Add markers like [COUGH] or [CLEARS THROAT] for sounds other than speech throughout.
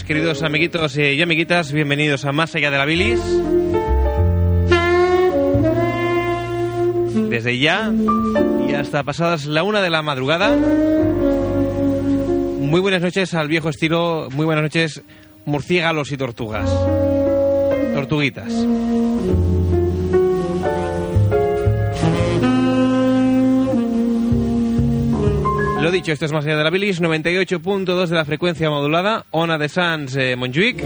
queridos amiguitos y amiguitas. Bienvenidos a Más allá de la bilis. Desde ya y hasta pasadas la una de la madrugada. Muy buenas noches al viejo estilo. Muy buenas noches, murciélagos y tortugas. Tortuguitas. Dicho, esto es más allá de la bilis, 98.2 de la frecuencia modulada, Ona de Sans eh, Montjuic.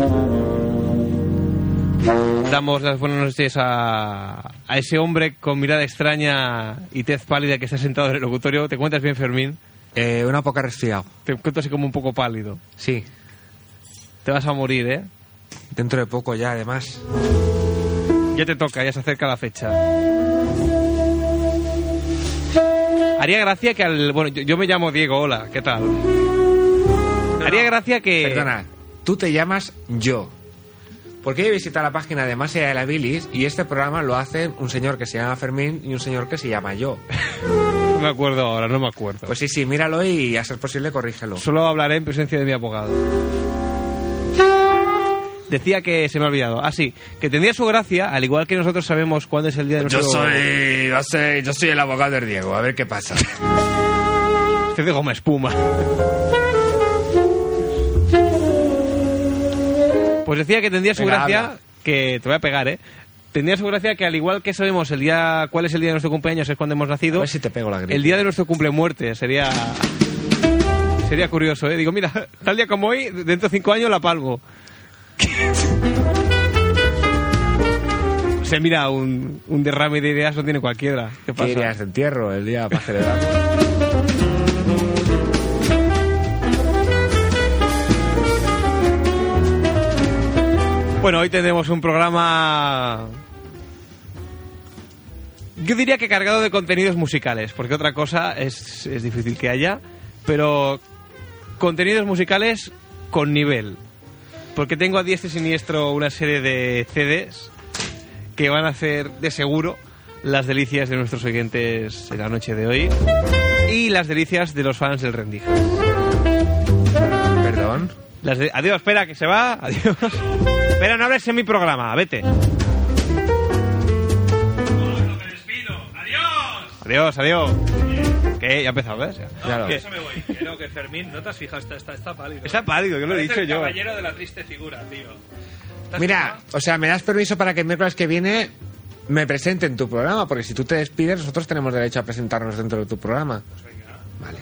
Damos las buenas noches a, a ese hombre con mirada extraña y tez pálida que está sentado en el locutorio. ¿Te cuentas bien, Fermín? Eh, una poca resfriado. Te cuento así como un poco pálido. Sí, Te vas a morir, ¿eh? dentro de poco ya, además. Ya te toca, ya se acerca la fecha. Haría gracia que al... Bueno, yo, yo me llamo Diego, hola, ¿qué tal? Haría gracia que... Perdona, tú te llamas yo. Porque he visitado la página de Más allá de la bilis y este programa lo hacen un señor que se llama Fermín y un señor que se llama yo. No [LAUGHS] me acuerdo ahora, no me acuerdo. Pues sí, sí, míralo y a ser posible corrígelo. Solo hablaré en presencia de mi abogado. Decía que se me ha olvidado. Ah, sí, que tendría su gracia, al igual que nosotros sabemos cuándo es el día de nuestro... Yo soy, yo soy, yo soy el abogado del Diego, a ver qué pasa. Este de goma espuma. Pues decía que tendría su Venga, gracia, habla. que te voy a pegar, ¿eh? Tendría su gracia que al igual que sabemos el día, cuál es el día de nuestro cumpleaños, es cuando hemos A nacido, ver si te pego la gripe. el día de nuestro cumple muerte sería sería curioso, ¿eh? Digo, mira, [LAUGHS] tal día como hoy, dentro de cinco años la palmo. Se mira, un, un derrame de ideas no tiene cualquiera. ¿Qué ¿Qué pasa? irías de entierro el día para celebrar? Bueno, hoy tendremos un programa. Yo diría que cargado de contenidos musicales, porque otra cosa es, es difícil que haya, pero contenidos musicales con nivel. Porque tengo a diestra y siniestro una serie de CDs que van a hacer de seguro las delicias de nuestros oyentes en la noche de hoy y las delicias de los fans del Rendija. Perdón. Las de- Adiós, espera, que se va. Adiós. espera, no hables en mi programa. Vete. Adiós, adiós. ¿Qué? Ya empezado, ¿ves? Claro. ¿Qué? Eso me voy. Que no, que Fermín, ¿no te has fijado? Está, está, está pálido. Está pálido, que lo he dicho el yo. caballero de la triste figura, tío. ¿Te has Mira, fijado? o sea, ¿me das permiso para que el miércoles que viene me presente en tu programa? Porque si tú te despides, nosotros tenemos derecho a presentarnos dentro de tu programa. Vale.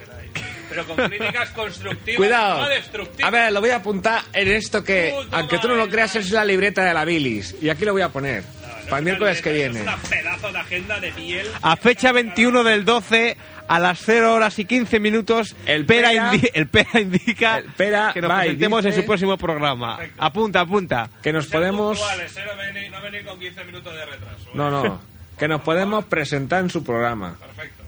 Pero con críticas constructivas, Cuidado. no destructivas. A ver, lo voy a apuntar en esto que, Puto aunque tú no lo creas, es la libreta de la bilis. Y aquí lo voy a poner. No, no para el es miércoles que viene. Es una pedazo de agenda de piel. A fecha 21 del 12, a las 0 horas y 15 minutos, El Pera, Pera- indi- el Pera indica El Pera que nos y presentemos en dice- su próximo programa. Perfecto. Apunta, apunta. Que nos podemos... puntuales, ¿eh? no, venir, no venir con 15 minutos de retraso. ¿eh? No, no. Que nos podemos presentar en su programa. Perfecto.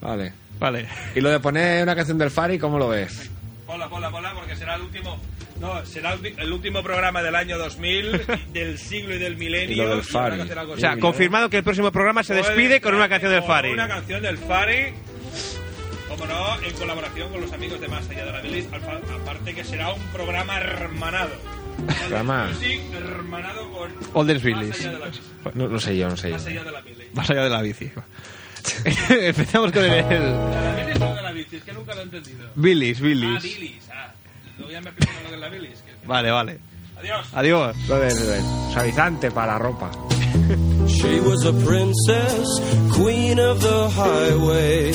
Vale. Vale. Y lo de poner una canción del Fari, ¿cómo lo ves? Ponla, ponla, ponla, porque será el último. No, será el, último programa del año 2000, [LAUGHS] del siglo y del milenio. Y lo del Fari. O sea, confirmado que el próximo programa se despide con una canción del Fari. Una canción del Fari. Como no, en colaboración con los amigos de Más Allá de la Bilis. Aparte que será un programa hermanado. Programa. Hermanado con. Olden Más Bilis. bilis. No, no sé yo, no sé yo. Más allá de la bilis. Más allá de la bici. [LAUGHS] Empezamos con el, ¿De la bilis o de la bici? Es que nunca lo he entendido. Billis, Ah, bilis. Luego ya me explico lo que es la bilis. que- Vale, vale. Adiós. Adiós. Lo del del suavizante para la ropa. She was a princess, queen of the highway.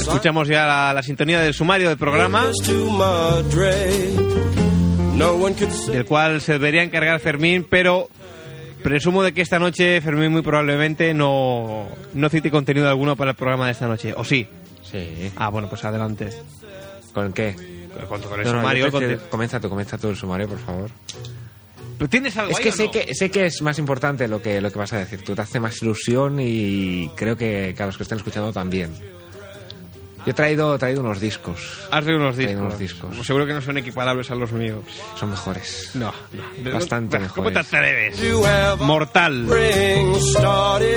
Escuchamos ya la, la sintonía del sumario del programa, del cual se debería encargar Fermín, pero presumo de que esta noche Fermín muy probablemente no, no cite contenido alguno para el programa de esta noche. ¿O sí? Sí. Ah, bueno, pues adelante. ¿Con qué? Con, con el No, no, sumario. con- prefiero- Comienza tú, comienza tú el sumario, por favor. ¿Pero ¿Tienes algo Es ahí que o sé, no? que sé que es más importante lo que, lo que vas a decir. Tú te hace más ilusión y creo que, que a los que estén escuchando también. Yo he traído, he traído unos discos. Has de unos Traído discos. unos discos. Pues seguro que no son equiparables a los míos. Son mejores. No, no. Bastante ¿Cómo te mejores. atreves? Mortal.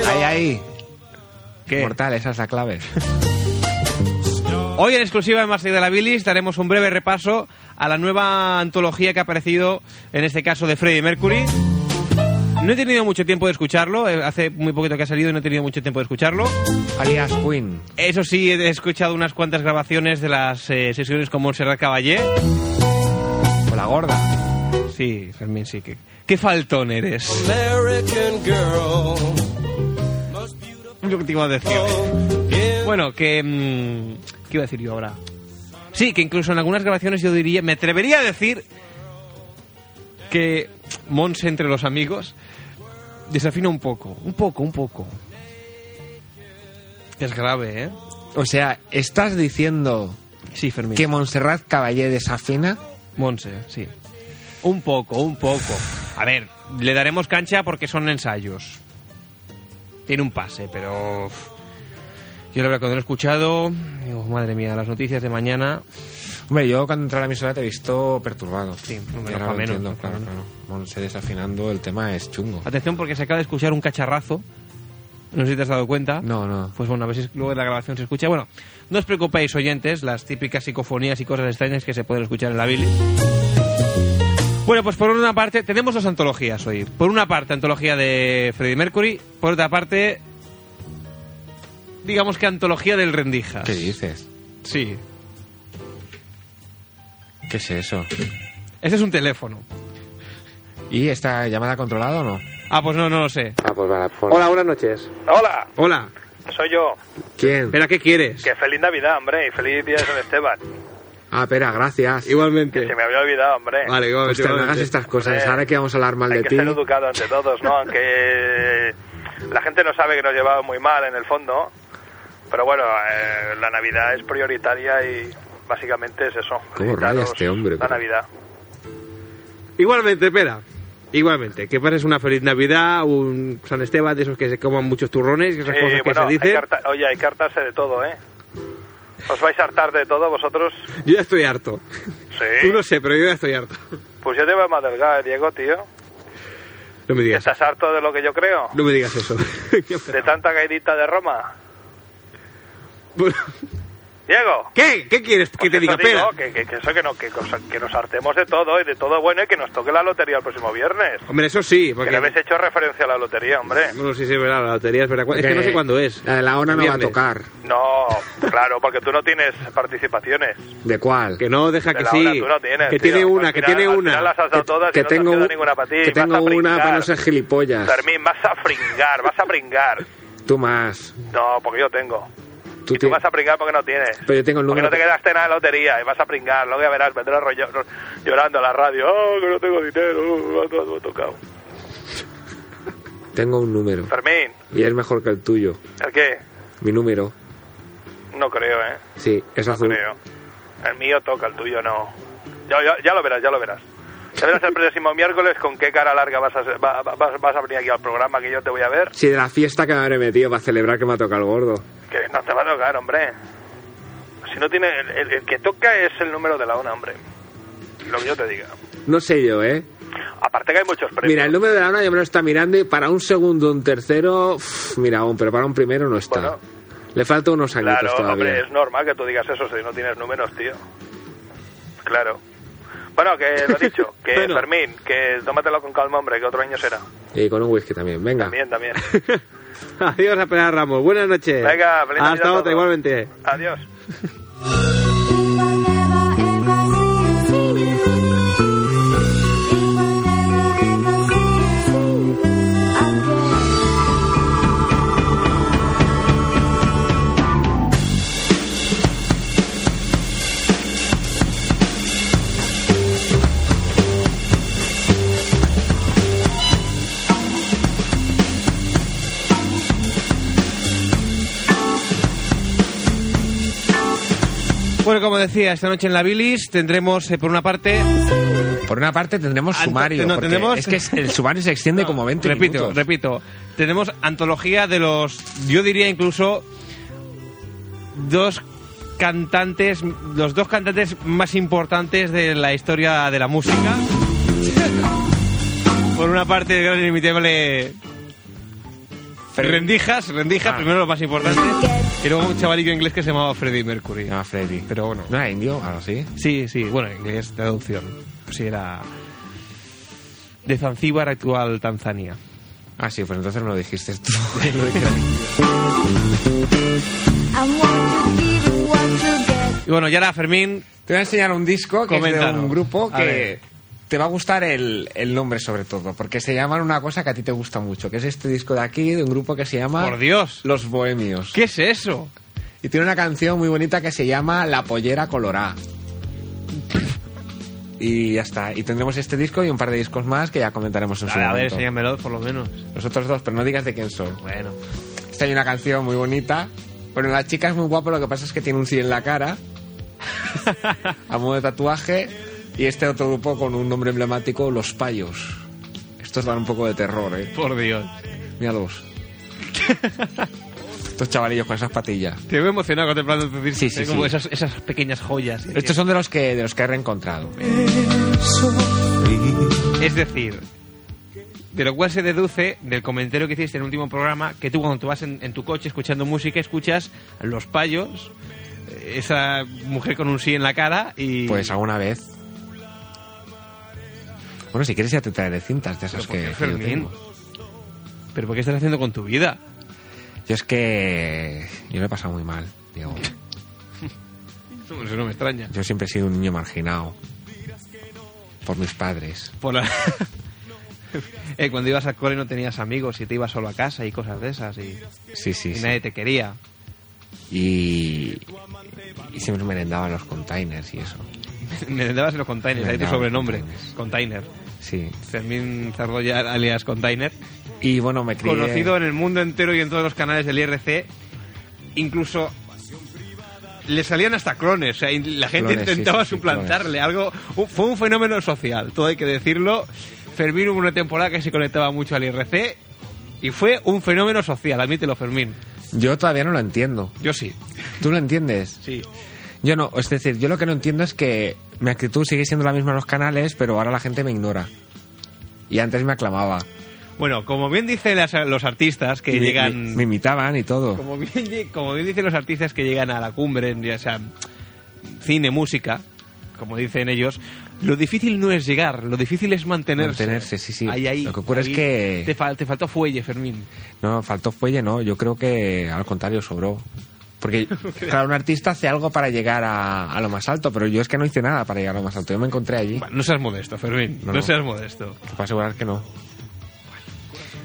Ahí, ahí. ¿Qué? Mortal, esa es la clave. Hoy en exclusiva en Más allá de la Bilis daremos un breve repaso a la nueva antología que ha aparecido, en este caso de Freddie Mercury. No he tenido mucho tiempo de escucharlo, eh, hace muy poquito que ha salido y no he tenido mucho tiempo de escucharlo. Alias Queen. Eso sí, he escuchado unas cuantas grabaciones de las eh, sesiones con Montserrat Caballé. O la gorda. Sí, Fermín, sí. que- ¿Qué faltón eres? American girl. Lo que te iba a decir. In Bueno, que... mm, ¿Qué iba a decir yo ahora? Sí, que incluso en algunas grabaciones yo diría, me atrevería a decir que Monse entre los amigos desafina un poco, un poco, un poco. Es grave, ¿eh? O sea, ¿estás diciendo Sí, Fermín. que Montserrat Caballé desafina? Monse, sí. Un poco, un poco. A ver, le daremos cancha porque son ensayos. Tiene un pase, pero... Yo la verdad, cuando lo he escuchado, digo, madre mía, las noticias de mañana... Hombre, yo cuando entré a la emisora te he visto perturbado. Sí, lo menos, entiendo, claro, no. claro. Monse desafinando, el tema es chungo. Atención porque se acaba de escuchar un cacharrazo. No sé si te has dado cuenta. No, no. Pues bueno, a ver si luego en la grabación se escucha. Bueno, no os preocupéis, oyentes, las típicas psicofonías y cosas extrañas que se pueden escuchar en la Billy. Bueno, pues por una parte, tenemos dos antologías hoy. Por una parte, antología de Freddie Mercury. Por otra parte, digamos que antología del Rendijas. ¿Qué dices? Sí. ¿Qué es eso? Ese es un teléfono. ¿Y esta llamada controlada o no? Ah, pues no, no lo sé. Ah, pues vale. Hola, buenas noches. Hola, Hola. soy yo. ¿Quién? Espera, ¿qué quieres? Que feliz Navidad, hombre, y feliz día de San Esteban. Ah, espera, gracias. Igualmente. Se me había olvidado, hombre. Vale. Hostia, no hagas igualmente. estas cosas. Hombre, Ahora que vamos a hablar mal Hay de que ti. ser educado ante todos, ¿no? Aunque la gente no sabe que nos llevamos muy mal en el fondo. Pero bueno, eh, la Navidad es prioritaria y básicamente es eso. ¿Cómo raya este hombre, La pero? Navidad. Igualmente, espera. Igualmente, que pases una feliz Navidad, un San Esteban, de esos que se coman muchos turrones, y esas Sí, cosas que se hay dicen. que harta- oye, hay que hartarse de todo, ¿eh? ¿Os vais a hartar de todo vosotros? Yo ya estoy harto. Sí. Tú no sé, pero yo ya estoy harto. Pues yo te veo más delgado, Diego, tío. No me digas, ¿Estás harto de lo que yo creo? no me digas eso. [LAUGHS] ¿De tanta caidita de Roma? Diego. ¿Qué? ¿Qué quieres que Pues te diga? eso digo, que, que- que eso que, no, que, que nos hartemos de todo y de todo bueno y que nos toque la lotería el próximo viernes. Hombre, eso sí, Que porque... le habéis hecho referencia a la lotería, hombre. Bueno, sí, sí, es verdad, la lotería es verdad. Es que no sé cuándo es. La de la ONA no va a tocar. No, claro, porque tú no tienes participaciones. ¿De cuál? Que no, deja De que la sí. hora tú no tienes, que tío. tiene una, Al que final- tiene una. final las has dado todas que y no tengo, te has quedado un- ninguna para ti. que Vas tengo a una para no ser gilipollas. Fermín, vas a pringar, vas a pringar. Tú más. No, porque yo tengo. Tú y tú vas a pringar porque no tienes. Pero yo tengo el Porque número. no te quedaste nada de la lotería y vas a pringar. Luego ya verás, vendrás rollo- llorando a la radio. Oh, que no tengo dinero, oh, me ha- me ha tocado. Tengo un número. Fermín, Y es mejor que el tuyo. ¿el qué? Mi número. No creo, ¿eh? Sí, es No azul. creo. El mío toca, el tuyo no. Ya, ya, ya lo verás, ya lo verás. Ya verás el próximo miércoles con qué cara larga vas a, ser- va- va- vas, vas a venir aquí al programa que yo te voy a ver. Sí, de la fiesta que me habré metido para celebrar que me ha tocado el gordo. Que no te va a tocar, hombre. Si no tiene... El, el- el que toca es el número de la ONA, hombre. Lo que yo te diga. No sé yo, ¿eh? Aparte que hay muchos premios. Mira, el número de la ONA ya me lo está mirando y para un segundo, un tercero, mira, aún, pero para un primero no está. Bueno. Le falta unos añitos Claro, todavía. hombre, es normal que tú digas eso si no tienes números, tío. Claro. Bueno, que lo dicho, [LAUGHS] que Bueno. Fermín, que tómatelo con calma, hombre, que otro año será. Y con un whisky también, venga. También, también. [LAUGHS] Adiós a Pelar Ramos. Buenas noches. Venga, feliz Hasta otra, igualmente. Adiós. [LAUGHS] como decía, esta noche en la Bilis tendremos, eh, por una parte, Por una parte tendremos Anto- sumario. no, tendremos- Es que el sumario se extiende como 20 repito, minutos. repito, tenemos antología de los, yo diría incluso, dos cantantes, los dos cantantes más importantes de la historia de la música. [LAUGHS] Por una parte, el gran inimitable Fred- Rendijas, rendijas, Ah. primero lo más importante. Y luego un chavalillo inglés que se llamaba Freddie Mercury. Llama Freddy. Pero bueno. ¿No era indio? Algo así. Sí, sí, bueno, en inglés traducción. Pues sí, era. De Zanzíbar, actual Tanzania. Ah, sí, pues entonces no lo dijiste tú. [LAUGHS] Y bueno, ya era Fermín. Te voy a enseñar un disco que es de un grupo A que ver. Te va a gustar el, el nombre sobre todo, porque se llaman una cosa que a ti te gusta mucho, que es este disco de aquí, de un grupo que se llama Por Dios. Los Bohemios. ¿Qué es eso? Y tiene una canción muy bonita que se llama La Pollera Colorá. Y ya está. Y tendremos este disco y un par de discos más que ya comentaremos en su A ver, momento. enséñamelo por lo menos. Los otros dos, pero no digas de quién son. Bueno. Esta hay una canción muy bonita. Bueno, la chica es muy guapa, lo que pasa es que tiene un sí en la cara. [LAUGHS] a modo de tatuaje. Y este otro grupo con un nombre emblemático, Los Payos. Estos dan un poco de terror, ¿eh? Por Dios. Míralos. [LAUGHS] Estos chavalillos con esas patillas. Te veo emocionado contemplando tu disco. Sí, sí, ¿eh? Como sí. Esas, esas pequeñas joyas. Estos son de los que, de los que he reencontrado. Es decir, de lo cual se deduce del comentario que hiciste en el último programa que tú cuando te vas en, en tu coche escuchando música escuchas los payos, eh, esa mujer con un sí en la cara y... Pues alguna vez. Bueno, si quieres ya te traeré cintas de esas ¿Pero por que, yo tengo. ¿Pero por qué estás haciendo con tu vida? Yo es que yo lo he pasado muy mal, Diego. [LAUGHS] Eso, no me extraña. Yo siempre he sido un niño marginado por mis padres. Por la- [LAUGHS] Eh, cuando ibas al cole no tenías amigos y te ibas solo a casa y cosas de esas y, Sí, sí, y sí. nadie te quería. Y, y siempre merendaba en los containers y eso. [LAUGHS] Me dabas en los containers, ahí tu sobrenombre. containers. Container. Sí. Fermín Zardoya alias Container. Y bueno, me crié... conocido en el mundo entero y en todos los canales del IRC. Incluso le salían hasta clones. O sea, la gente Clones, intentaba sí, sí, suplantarle. Algo, fue un fenómeno social, todo hay que decirlo. Fermín hubo una temporada que se conectaba mucho al IRC y fue un fenómeno social, admítelo, Fermín. Yo todavía no lo entiendo. Yo sí, ¿Tú lo entiendes? sí. Yo no. Es decir, yo lo que no entiendo es que mi actitud sigue siendo la misma en los canales, pero ahora la gente me ignora. Y antes me aclamaba. Bueno, como bien dicen las- los artistas que Y me- llegan... Me, me imitaban y todo. Como bien, lle- como bien dicen los artistas que llegan a la cumbre, ya sea cine, música, como dicen ellos, lo difícil no es llegar, lo difícil es mantenerse. Mantenerse, sí, sí. Ahí, ahí, Lo que ocurre es ahí que- Te, fal- te faltó fuelle, Fermín. No, faltó fuelle, no. Yo creo que al contrario sobró. Porque, claro, un artista hace algo para llegar a, a lo más alto, pero yo es que no hice nada para llegar a lo más alto. Yo me encontré allí. Bueno, no seas modesto, Fermín, no, No, no. seas modesto. Te puedo asegurar que no.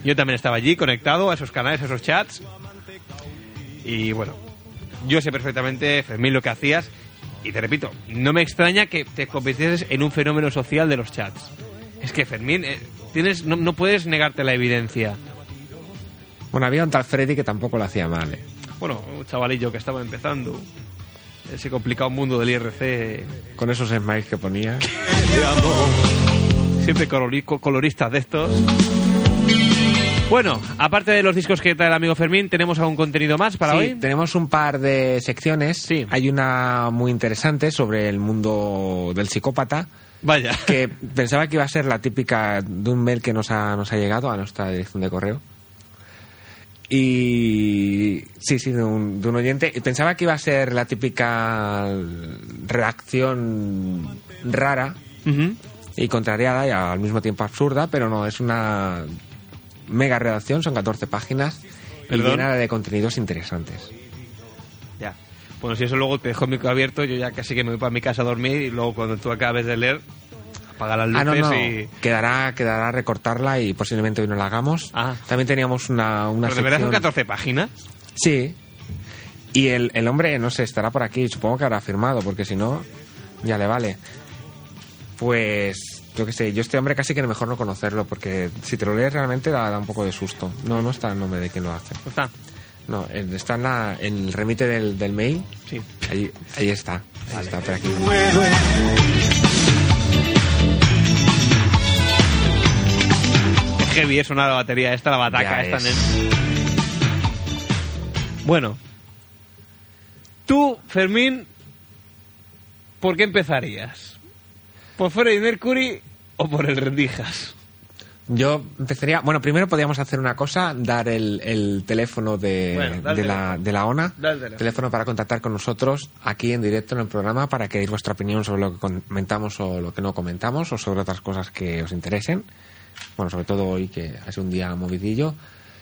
Yo también estaba allí, conectado a esos canales, a esos chats. Y bueno, yo sé perfectamente, Fermín, lo que hacías. Y te repito, no me extraña que te convirtieses en un fenómeno social de los chats. Es que, Fermín, eh, tienes, no, no puedes negarte la evidencia. Bueno, había un tal Freddy que tampoco lo hacía mal. ¿eh? Bueno, un chavalillo que estaba empezando. Ese complicado mundo del IRC. Con esos smiles que ponía. [LAUGHS] Siempre colori- co- coloristas de estos. Bueno, aparte de los discos que trae el amigo Fermín, ¿tenemos algún contenido más para Sí, hoy? tenemos un par de secciones. Sí. Hay una muy interesante sobre el mundo del psicópata. Vaya. que pensaba que iba a ser la típica de un mail que nos ha, nos ha llegado a nuestra dirección de correo. Y sí, sí, de un, de un oyente. Y pensaba que iba a ser la típica reacción rara y contrariada y al mismo tiempo absurda, pero no, es una mega redacción, son 14 páginas y Perdón. llena de contenidos interesantes. Ya. Bueno, si eso luego te dejo el micro abierto, yo ya casi que me voy para mi casa a dormir y luego cuando tú acabes de leer, apaga las luces Ah, no, no. y... Quedará, quedará recortarla y posiblemente hoy no la hagamos. Ah. También teníamos una, una ¿Pero de verdad son sección- 14 páginas? Sí. Y el, el hombre, no sé, estará por aquí. Supongo que habrá firmado, porque si no, ya le vale. Pues, yo qué sé, yo este hombre casi que mejor no conocerlo, porque si te lo lees realmente da, da un poco de susto. No, no está el nombre de quien lo hace. ¿No está? No, está en, la, en el remite del, del mail. Sí. Ahí, ahí está. Ahí está, por aquí. Heavy, es una la batería esta, la bataca Ya esta. es. Bueno. Tú, Fermín, ¿por qué empezarías? ¿Por Freddie Mercury o por el Rendijas? Yo empezaría. Bueno, primero podríamos hacer una cosa: dar el, el teléfono de, Bueno, la, de la ONA. El teléfono. para contactar con nosotros aquí en directo en el programa para que deis vuestra opinión sobre lo que comentamos o lo que no comentamos o sobre otras cosas que os interesen. Bueno, sobre todo hoy que hace un día movidillo.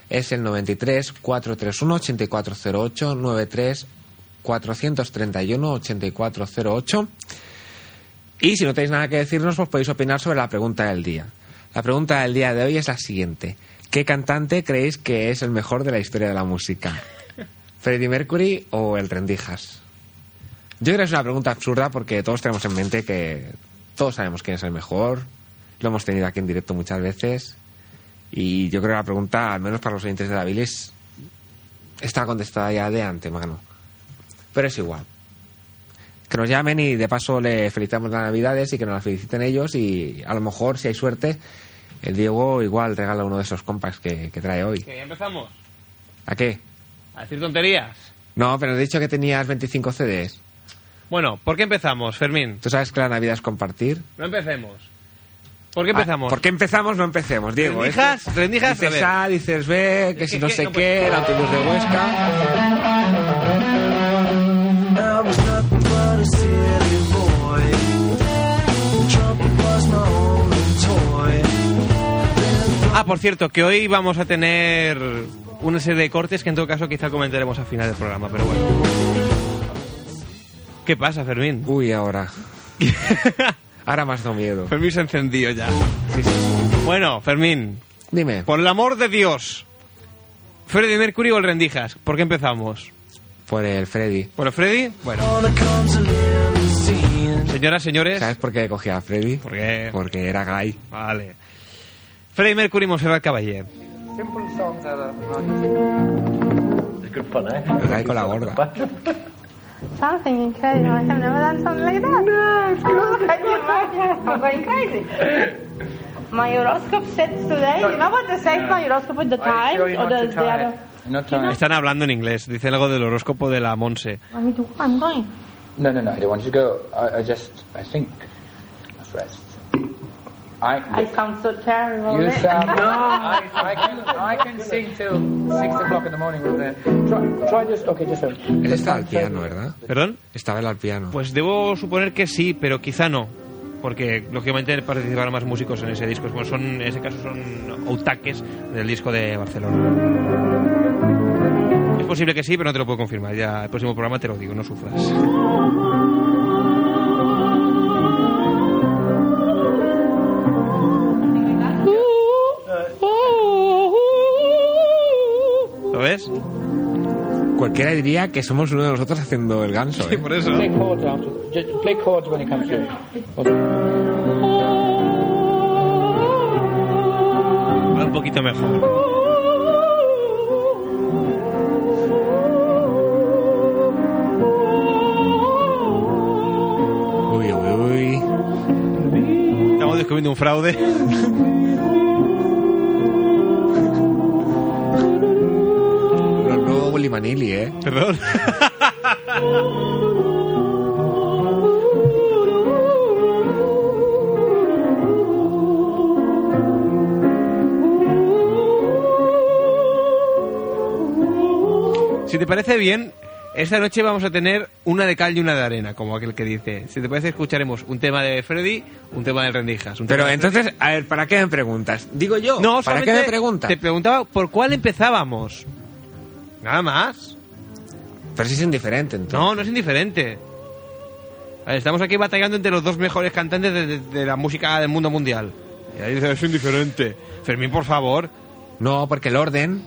Es el 93 431 8408 93 431 8408. Y si no tenéis nada que decirnos, pues podéis opinar sobre la pregunta del día. La pregunta del día de hoy es la siguiente. ¿Qué cantante creéis que es el mejor de la historia de la música? ¿Freddie Mercury o el Rendijas? Yo creo que es una pregunta absurda porque todos tenemos en mente que todos sabemos quién es el mejor. Lo hemos tenido aquí en directo muchas veces. Y yo creo que la pregunta, al menos para los oyentes de la bilis, está contestada ya de antemano. Pero es igual. Que nos llamen y de paso le felicitamos las navidades y que nos las feliciten ellos y a lo mejor, si hay suerte, el Diego igual regala uno de esos compas que, que trae hoy. ¿Que ya empezamos? ¿A qué? ¿A decir tonterías? No, pero he dicho que tenías 25 CDs. Bueno, ¿por qué empezamos, Fermín? ¿Tú sabes que la Navidad es compartir? No empecemos. ¿Por qué empezamos? Ah, ¿Por qué empezamos? No empecemos, Diego. ¿Rendijas? Es que ¿Rendijas? Dices A A, dices B, que si no sé no qué, el autobús de Huesca. Ah, por cierto, que hoy vamos a tener una serie de cortes que en todo caso quizá comentaremos al final del programa, pero bueno. ¿Qué pasa, Fermín? Uy, ahora. [LAUGHS] Ahora has dado miedo. Fermín se encendió ya. Sí, sí. Bueno, Fermín, Dime. por el amor de Dios. ¿Freddie Mercury o el Rendijas? ¿Por qué empezamos? Por el Freddy. Bueno, Freddy, bueno, señoras, señores. ¿Sabes por qué cogí a Freddy? ¿Por qué? Porque era gay. Vale. Freddie Mercury y Montserrat Caballé. Fun, eh? Gay con la gorda. [LAUGHS] Something incredible. I have never done something like that. No, it's good. Can you imagine? I'm going crazy. My horoscope says today. You know what they say my horoscope with the times or the, the other? Not tonight. Están hablando en inglés. Dicen algo del horóscopo de la Monse. I mean, to- I'm going. No, no, no. I don't want you to go. I, I just, I think, rest. I. I sound so terrible. you sound. [LAUGHS] no. I, I can, I can sing till six o'clock in the morning with the. Try, try just. Okay, just. A, Él está al piano, ¿verdad? ¿Perdón? Estaba él al piano. Pues debo suponer que sí, pero quizá no. Porque lógicamente participarán más músicos en ese disco. Bueno, son, en ese caso son autaques del disco de Barcelona. Es posible que sí, pero no te lo puedo confirmar. Ya el próximo programa te lo digo, no sufras. Cualquiera diría que somos uno de nosotros haciendo el ganso, ¿eh? por eso. play chords after. Just play chords when it comes through. Va un poquito mejor. Uy, uy, uy. Estamos descubriendo un fraude. [LAUGHS] Willy Manili, ¿eh? Perdón. Si te parece bien, esta noche vamos a tener una de cal y una de arena, como aquel que dice. Si te parece, escucharemos un tema de Freddy, un tema de Rendijas. un tema Pero de entonces, a ver, ¿para qué me preguntas? Digo yo, No, ¿para qué me preguntas? Te preguntaba por cuál empezábamos. Nada más. Pero si es indiferente, entonces. No, no es indiferente. A ver, Estamos aquí batallando entre los dos mejores cantantes de, de- de la música del mundo mundial. Y ahí dice, es indiferente. Fermín, por favor. No, porque el orden...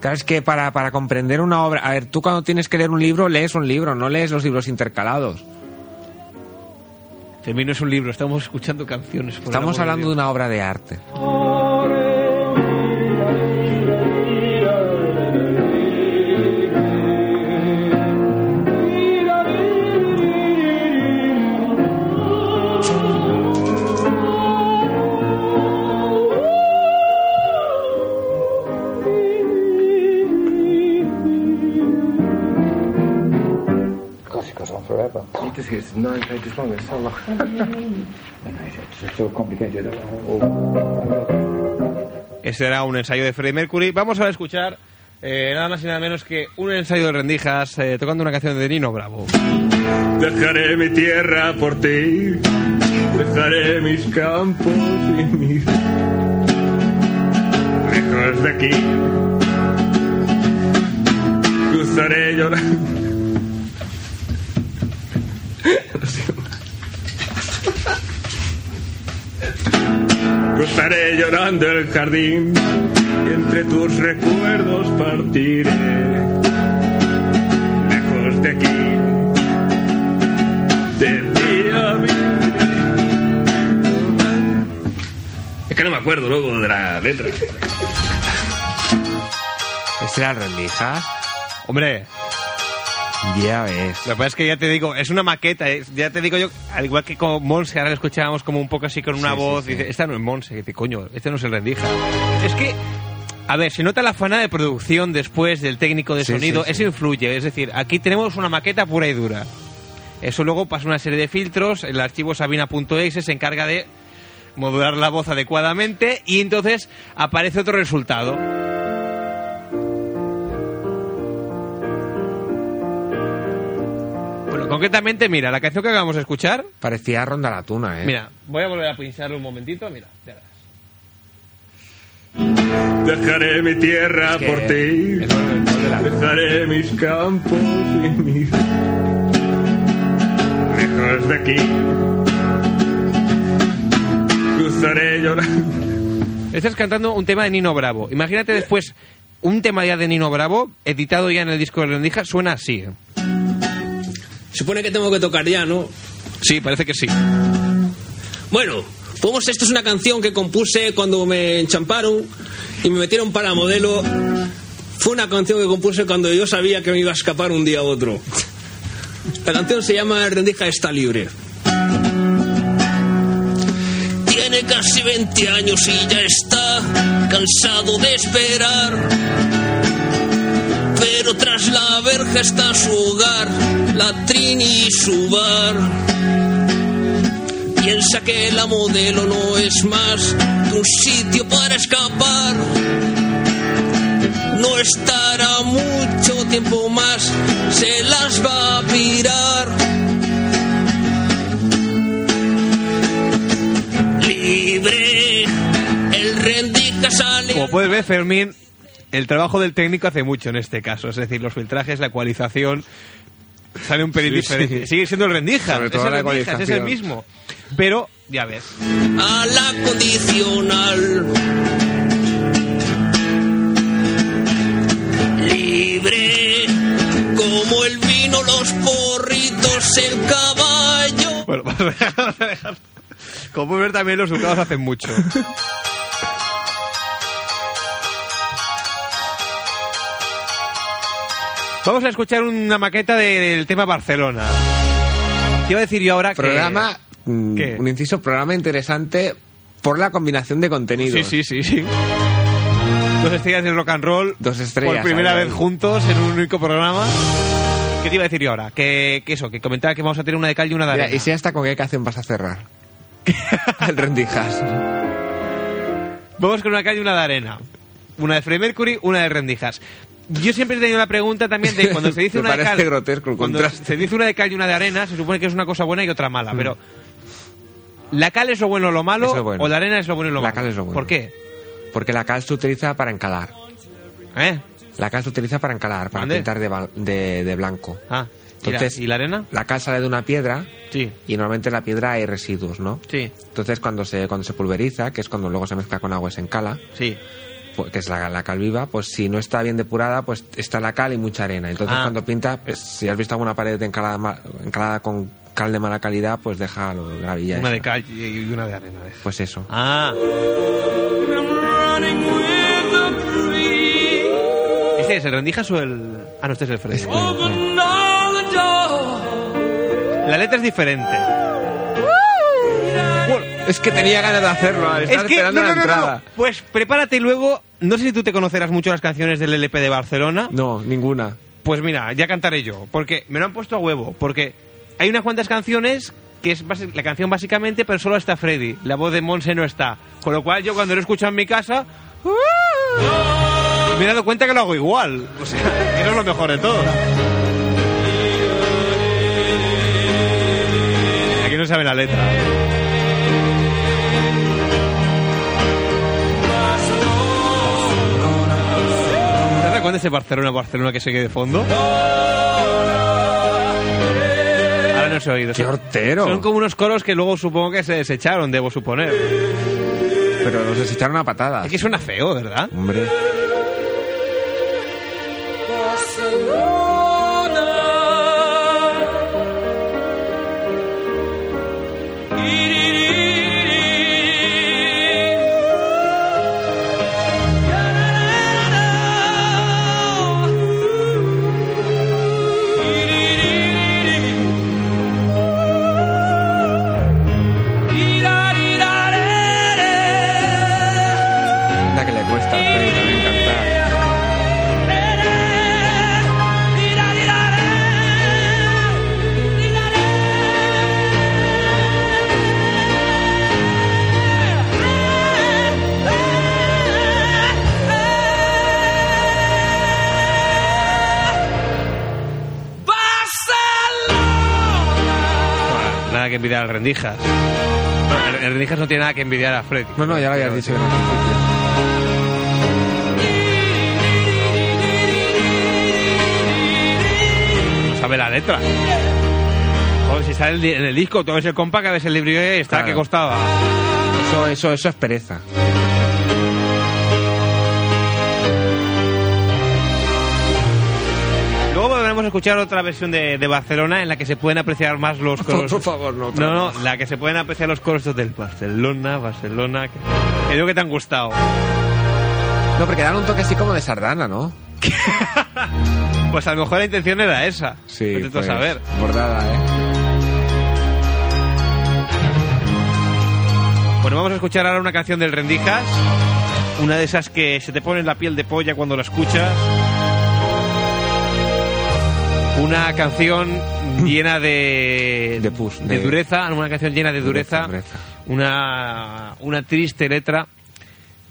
Claro, es que para, para comprender una obra... A ver, tú cuando tienes que leer un libro, lees un libro, no lees los libros intercalados. Fermín no es un libro, estamos escuchando canciones. por el Estamos hablando de Dios. una obra de arte. Gosh, forever. It's nine pages long, it's so long. [LAUGHS] It's so complicated. Oh, Este era un ensayo de Freddie Mercury. Vamos a escuchar eh, nada más y nada menos que un ensayo de Rendijas eh, tocando una canción de Nino Bravo. Dejaré mi tierra por ti, dejaré mis campos y mis... Lejos de aquí, cruzaré llorando. Cruzaré llorando el jardín y entre tus recuerdos partiré. Lejos de aquí, de día Es que no me acuerdo luego de la letra. ¿Este era el rendijas? Hombre, Ya ves. lo que pasa es que ya te digo, es una maqueta, es- ya te digo yo, al igual que con Monse, ahora lo escuchábamos como un poco así con una Sí, sí, voz, sí. dice, esta no es Monse, dice, coño, este no es el Rendija. Es que, a ver, se nota la fana de producción después del técnico de Sí, sonido, sí, sí. eso influye, es decir, aquí tenemos una maqueta pura y dura. Eso luego pasa una serie de filtros, el archivo sabina.exe se encarga de modular la voz adecuadamente y entonces aparece otro resultado. Concretamente, mira, la canción que acabamos de escuchar, Parecía Ronda la Tuna, ¿eh? mira, voy a volver a pincharlo un momentito, mira, ya verás. Dejaré mi tierra Es que por ti, dejaré mis campos y mis... Lejos de aquí, cruzaré llorando. Estás cantando un tema de Nino Bravo. Imagínate después un tema ya de Nino Bravo, editado ya en el disco de Rendija, suena así. ¿eh? Supone que tengo que tocar ya, ¿no? Sí, parece que sí. Bueno, pues esto es una canción que compuse cuando me enchamparon y me metieron para modelo. Fue una canción que compuse cuando yo sabía que me iba a escapar un día u otro. La canción se llama Rendija está libre. Tiene casi 20 años y ya está cansado de esperar. Pero tras la verja está su hogar, la Trini y su bar. Piensa que la modelo no es más que un sitio para escapar. No estará mucho tiempo más, se las va a pirar. Libre, el rendija sale. Como puedes ver, Fermín, el trabajo del técnico hace mucho en este caso. Es decir, los filtrajes, la ecualización, sale un pelín Sí, diferente. sí. Sigue siendo el rendija, Sobre es el rendijas, es el mismo. Pero, ya ves. a la condicional. Libre, como el vino, los porritos, el caballo. Bueno, [LAUGHS] vamos a dejar-. Como puedes ver, también los juzgados hacen mucho. [LAUGHS] Vamos a escuchar una maqueta de- del tema Barcelona. Te iba a decir yo ahora que... Programa, mm, un inciso, programa interesante por la combinación de contenidos. Sí, sí, sí, sí. Dos estrellas del rock and roll. Dos estrellas, Por primera vez juntos en un único programa. ¿Qué te iba a decir yo ahora? Que, que eso, que comentaba que vamos a tener una de cal y una de Mira, arena. y si hasta con qué canción vas a cerrar. [LAUGHS] el rendijas. Vamos con una calle y una de arena. Una de Freddie Mercury, una de Rendijas. Yo siempre he tenido la pregunta también de cuando se dice [LAUGHS] una de cal. grotesco el cuando contraste. se dice una de cal y una de arena, se supone que es una cosa buena y otra mala. Pero. ¿La cal es lo bueno o lo malo? Es lo bueno. ¿O la arena es lo bueno y lo La malo? cal es lo bueno. ¿Por qué? Porque la cal se utiliza para encalar. ¿Eh? La cal se utiliza para encalar, para ¿Dónde? pintar de, de, de blanco. Ah. ¿Y la- Entonces- ¿Y la arena? La cal sale de una piedra Sí. y normalmente en la piedra hay residuos, ¿no? Sí. Entonces cuando se, cuando se pulveriza, que es cuando luego se mezcla con agua y se encala, Sí. Pues, que es la, la cal viva, pues si no está bien depurada, pues está la cal y mucha arena. Entonces Ah. cuando pinta, pues, si has visto alguna pared encalada, encalada con cal de mala calidad, pues deja lo gravilla. Una esa. de cal y una de arena. ¿ves? Pues eso. Ah. ¿Este es el Rendijas o el.? Ah, no, este es el Freddy. La letra es diferente. Es que tenía ganas de hacerlo, es que. esperando No, la no, no, no, entrada. Pues prepárate y luego. No sé si tú te conocerás mucho las canciones del LP de Barcelona. No, ninguna. Pues mira, ya cantaré yo. Porque me lo han puesto a huevo. Porque hay unas cuantas canciones que es la canción básicamente, pero solo está Freddy. La voz de Monse no está. Con lo cual yo cuando lo he escuchado en mi casa, Y me he dado cuenta que lo hago igual. O sea, no es lo mejor de todo. Aquí no sabe la letra. ¿Te das cuenta ese Barcelona, Barcelona que se quede de fondo? Ahora no se ha oído. ¡Qué hortero! Son como unos coros que luego supongo que se desecharon, debo suponer. Pero los desecharon a patadas. Es que suena feo, ¿verdad? Hombre. Nada que envidiar al Rendijas. El, el Rendijas no tiene nada que envidiar a Freddy. No, no, ya lo habías dicho el principio. No sabe la letra. Joder, si está en el, en el disco, tú ves el compa, que ves el libro y está, Claro. que costaba? Eso, eso, eso es pereza. Volveremos a escuchar otra versión de, de Barcelona en la que se pueden apreciar más los coros. Por favor, no. No, no, la que se pueden apreciar los coros del Barcelona, Barcelona. Que, que digo que te han gustado. No, porque dan un toque así como de sardana, ¿no? [LAUGHS] Pues a lo mejor la intención era esa. Sí. A pues, saber. Bordada, ¿eh? Bueno, vamos a escuchar ahora una canción del Rendijas. Una de esas que se te pone en la piel de polla cuando la escuchas. Una canción [LAUGHS] llena de. De pus, De, de- dureza. Una canción llena de dureza. Dureza, Una, una triste letra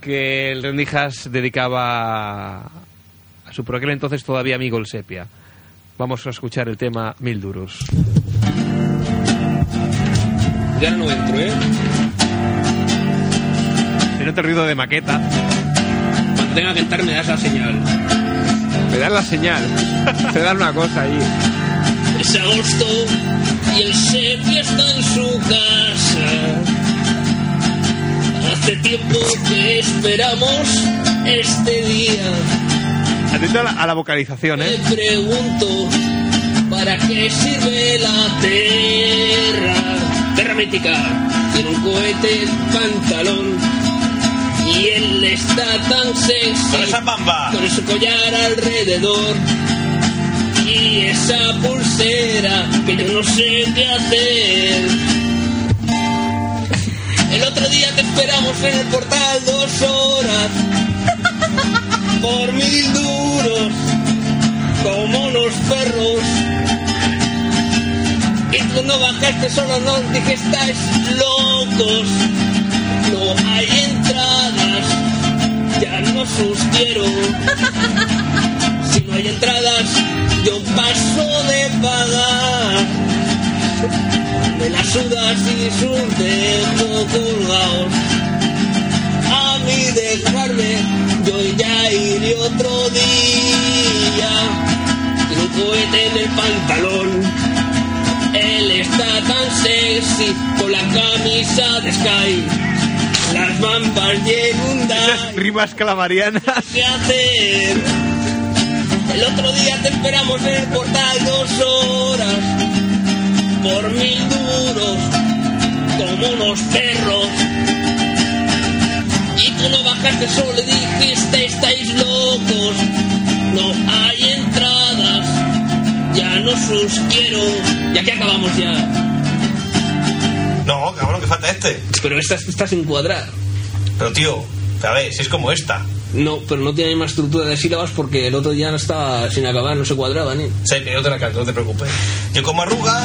que el Rendijas dedicaba a su por aquel entonces todavía amigo el Sepia. Vamos a escuchar el tema Mil Duros. Ya no entro, ¿eh? Se nota el ruido de maqueta. Cuando tenga que entrar me das la señal. Me dan la señal. [LAUGHS] Te dan una cosa ahí. Es agosto y el sepia está en su casa. Hace tiempo que esperamos este día. Atento a la, a la vocalización, Me ¿eh? pregunto para qué sirve la tierra. Tierra mítica. Tiene un cohete en pantalón. Y él está tan sexy. Con esa bamba. Con su collar alrededor. Y esa pulsera que yo no sé qué hacer. El otro día te esperamos en el portal dos horas. Por mil duros. Como los perros. Y cuando bajaste solo nos dije estáis locos. No hay entradas. Ya no sugiero. [LAUGHS] Si no hay entradas, yo paso de pagar. Me las sudas y sus dejo colgados. A mí dejarme, yo ya iré otro día. Tiene un cohete en el pantalón. Él está tan sexy con la camisa de Sky. Y un Esas rimas calamarianas. ¿Qué hacer? El otro día te esperamos en el portal dos horas por mil duros como unos perros. Y tú no bajaste solo y dijiste estáis locos, no hay entradas, ya no sus quiero. Y aquí acabamos ya. No, cabrón, que falta este. Pero esta está sin cuadrar. Pero tío, a ver, si es como esta. No, pero no tiene la misma estructura de sílabas porque el otro día no estaba sin acabar, no se cuadraba ni. Que yo te la canto, no te preocupes. Yo como arruga,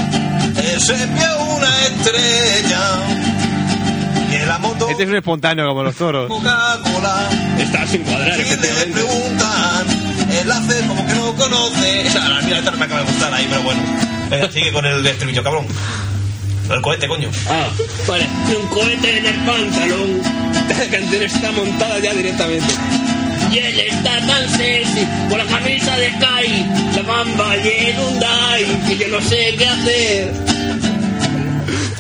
eh, se vio una estrella. y en la moto Este es un espontáneo como los toros. Está sin cuadrar, Si le efectivamente. preguntan, él hace como que no conoce. Esa, a mí la me acaba de gustar ahí, pero bueno. Venga, sigue con el estribillo, cabrón. El cohete, coño. Ah, vale. Un cohete en el pantalón. La canción está montada ya directamente. Y él está tan sexy con la camisa de Kai, la bamba y el Hyundai, que yo no sé qué hacer.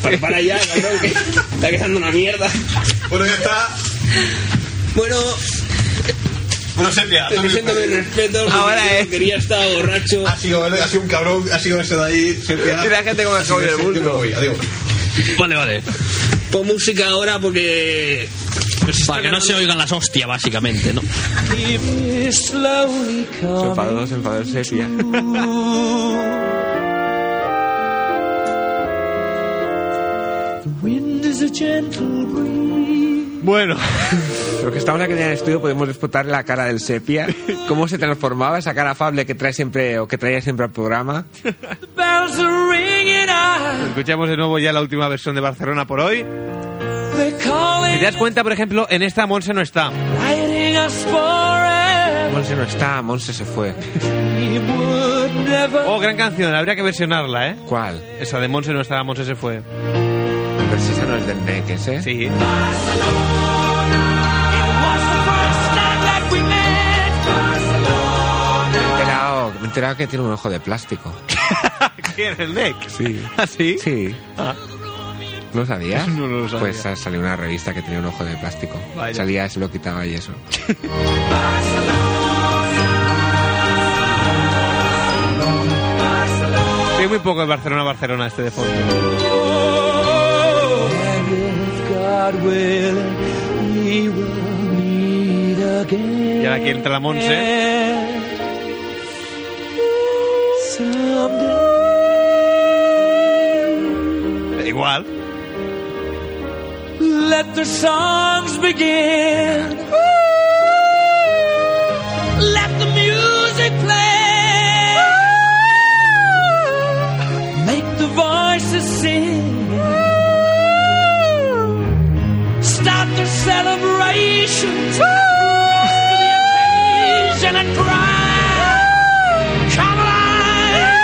Para, para allá, cabrón, que está quedando una mierda. Bueno, ya está. Bueno, Bueno, sepia. diciéndome el respeto, porque Ahora yo es. quería estar borracho. Ha sido, ha sido un cabrón, ha sido ese de ahí. Y la gente con el cabello del bulto. adiós. Vale, vale. Pon música ahora porque... pues Para que no se oigan las hostias, básicamente, ¿no? Se enfadó, se enfadó el sepia. Bueno, [LAUGHS] Los que estamos aquí en el estudio podemos disfrutar la cara del sepia, cómo se transformaba esa cara afable que trae siempre o que traía siempre al programa. escuchamos de nuevo ya la última versión de Barcelona por hoy. Si te das cuenta, por ejemplo, en esta Monse no está. Monse no está, Monse se fue. Oh, gran canción, habría que versionarla, ¿eh? ¿Cuál? Esa de Monse no está, Monse se fue. Pero si esa no es del Neques, ¿eh? Sí. Me he enterado, que tiene un ojo de plástico. [LAUGHS] ¿Quién? ¿El Nick? Sí. ¿Ah, sí? Sí. Ah. ¿No sabías? [LAUGHS] No lo sabía. Pues salió una revista que tenía un ojo de plástico. Vaya. Salía, se lo quitaba y eso. [LAUGHS] Sí, muy poco el Barcelona, Barcelona este de fondo. Y ahora aquí entra la Monse. Da igual. Let the songs begin. Let the music play. Make the voices sing. Celebrations. Rise to the and cry. Come alive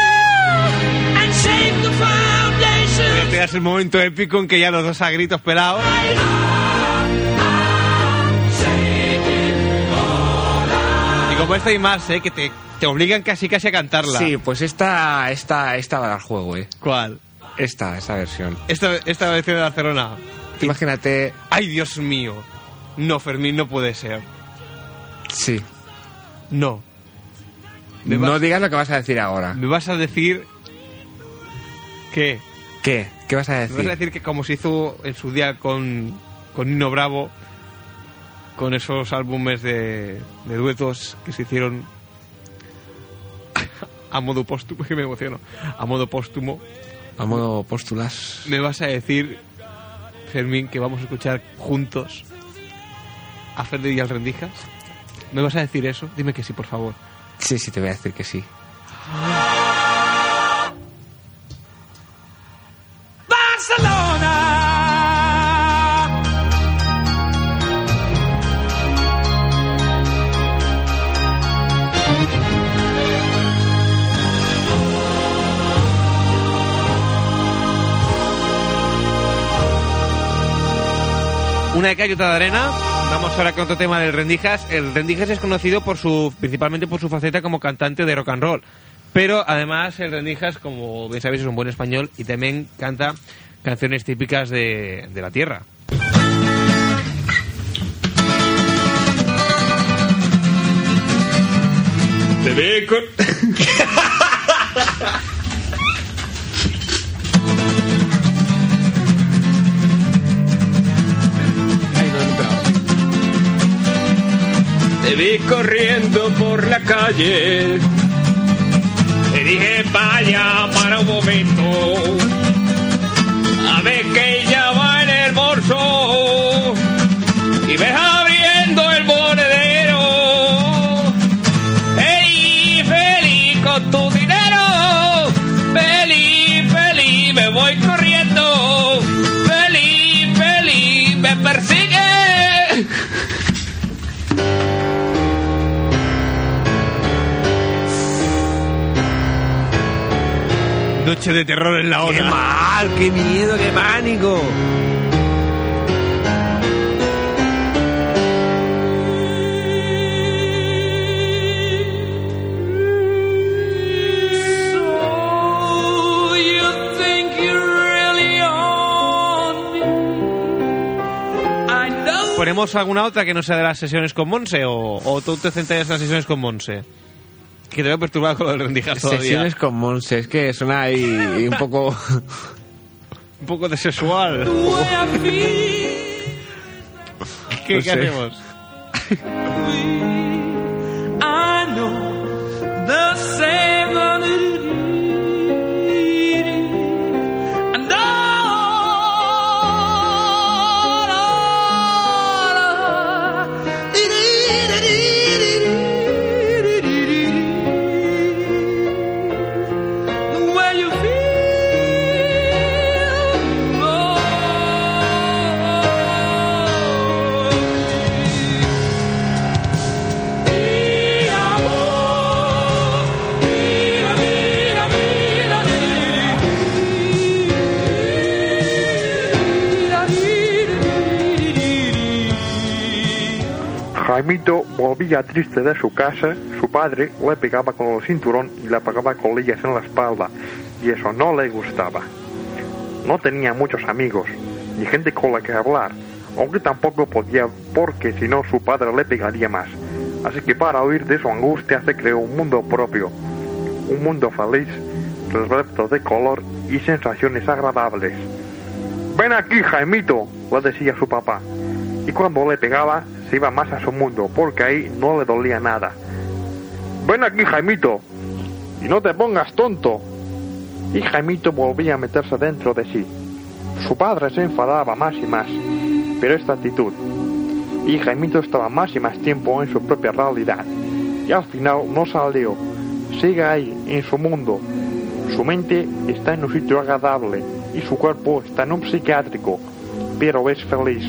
and shake the foundation. Este es el momento épico en que ya los dos a gritos pelados. Y como esta y más, ¿eh? Que te, te obligan casi casi a cantarla. Sí, pues esta, esta, esta va a dar juego, ¿eh? ¿Cuál? Esta, esta versión. Esta, esta versión de Barcelona. Imagínate, Ay, Dios mío. No, Fermín, no puede ser. sí. No. Me No digas lo que vas a decir ahora. me vas a decir que... ¿Qué? ¿Qué vas a Me vas a decir? decir que como se hizo en su día con, con Nino Bravo, con esos álbumes de, de duetos que se hicieron [LAUGHS] a modo póstumo, [LAUGHS] que me emociono, a modo póstumo, A modo póstulas. me vas a decir, Fermín, que vamos a escuchar juntos a Fede y al Rendijas. ¿Me vas a decir eso? Dime que sí, por favor. Sí, sí, te voy a decir que sí. Barcelona. Una de cal y otra de arena. Vamos ahora con otro tema del Rendijas. El Rendijas es conocido por su, principalmente por su faceta como cantante de rock and roll. Pero además el Rendijas, como bien sabéis, es un buen español y también canta canciones típicas de, de la tierra. Te ve con... [LAUGHS] Te vi corriendo por la calle. Te dije, vaya Noche de terror en la ¡Qué ONA. mal! ¡Qué miedo! ¡Qué pánico! ¿Ponemos alguna otra que no sea de las sesiones con Monse o, o tú te centras en las sesiones con Monse? Que te voy a perturbar con lo del rendijas todavía. Sesiones con Monse, es que suena ahí un poco... [LAUGHS] Un poco de sexual. [LAUGHS] ¿Qué, No qué hacemos? [LAUGHS] Jaimito volvía triste de su casa, su padre le pegaba con el cinturón y le pegaba colillas en la espalda, y eso no le gustaba. No tenía muchos amigos, ni gente con la que hablar, aunque tampoco podía porque si no su padre le pegaría más. Así que para huir de su angustia se creó un mundo propio, un mundo feliz, repleto de color y sensaciones agradables. Ven aquí, Jaimito, le decía su papá. Y cuando le pegaba, se iba más a su mundo, porque ahí no le dolía nada. Ven aquí, Jaimito, y no te pongas tonto. Y Jaimito volvía a meterse dentro de sí. Su padre se enfadaba más y más, pero esta actitud. Y Jaimito estaba más y más tiempo en su propia realidad. Y al final no salió. Sigue ahí, en su mundo. Su mente está en un sitio agradable y su cuerpo está en un psiquiátrico, pero es feliz.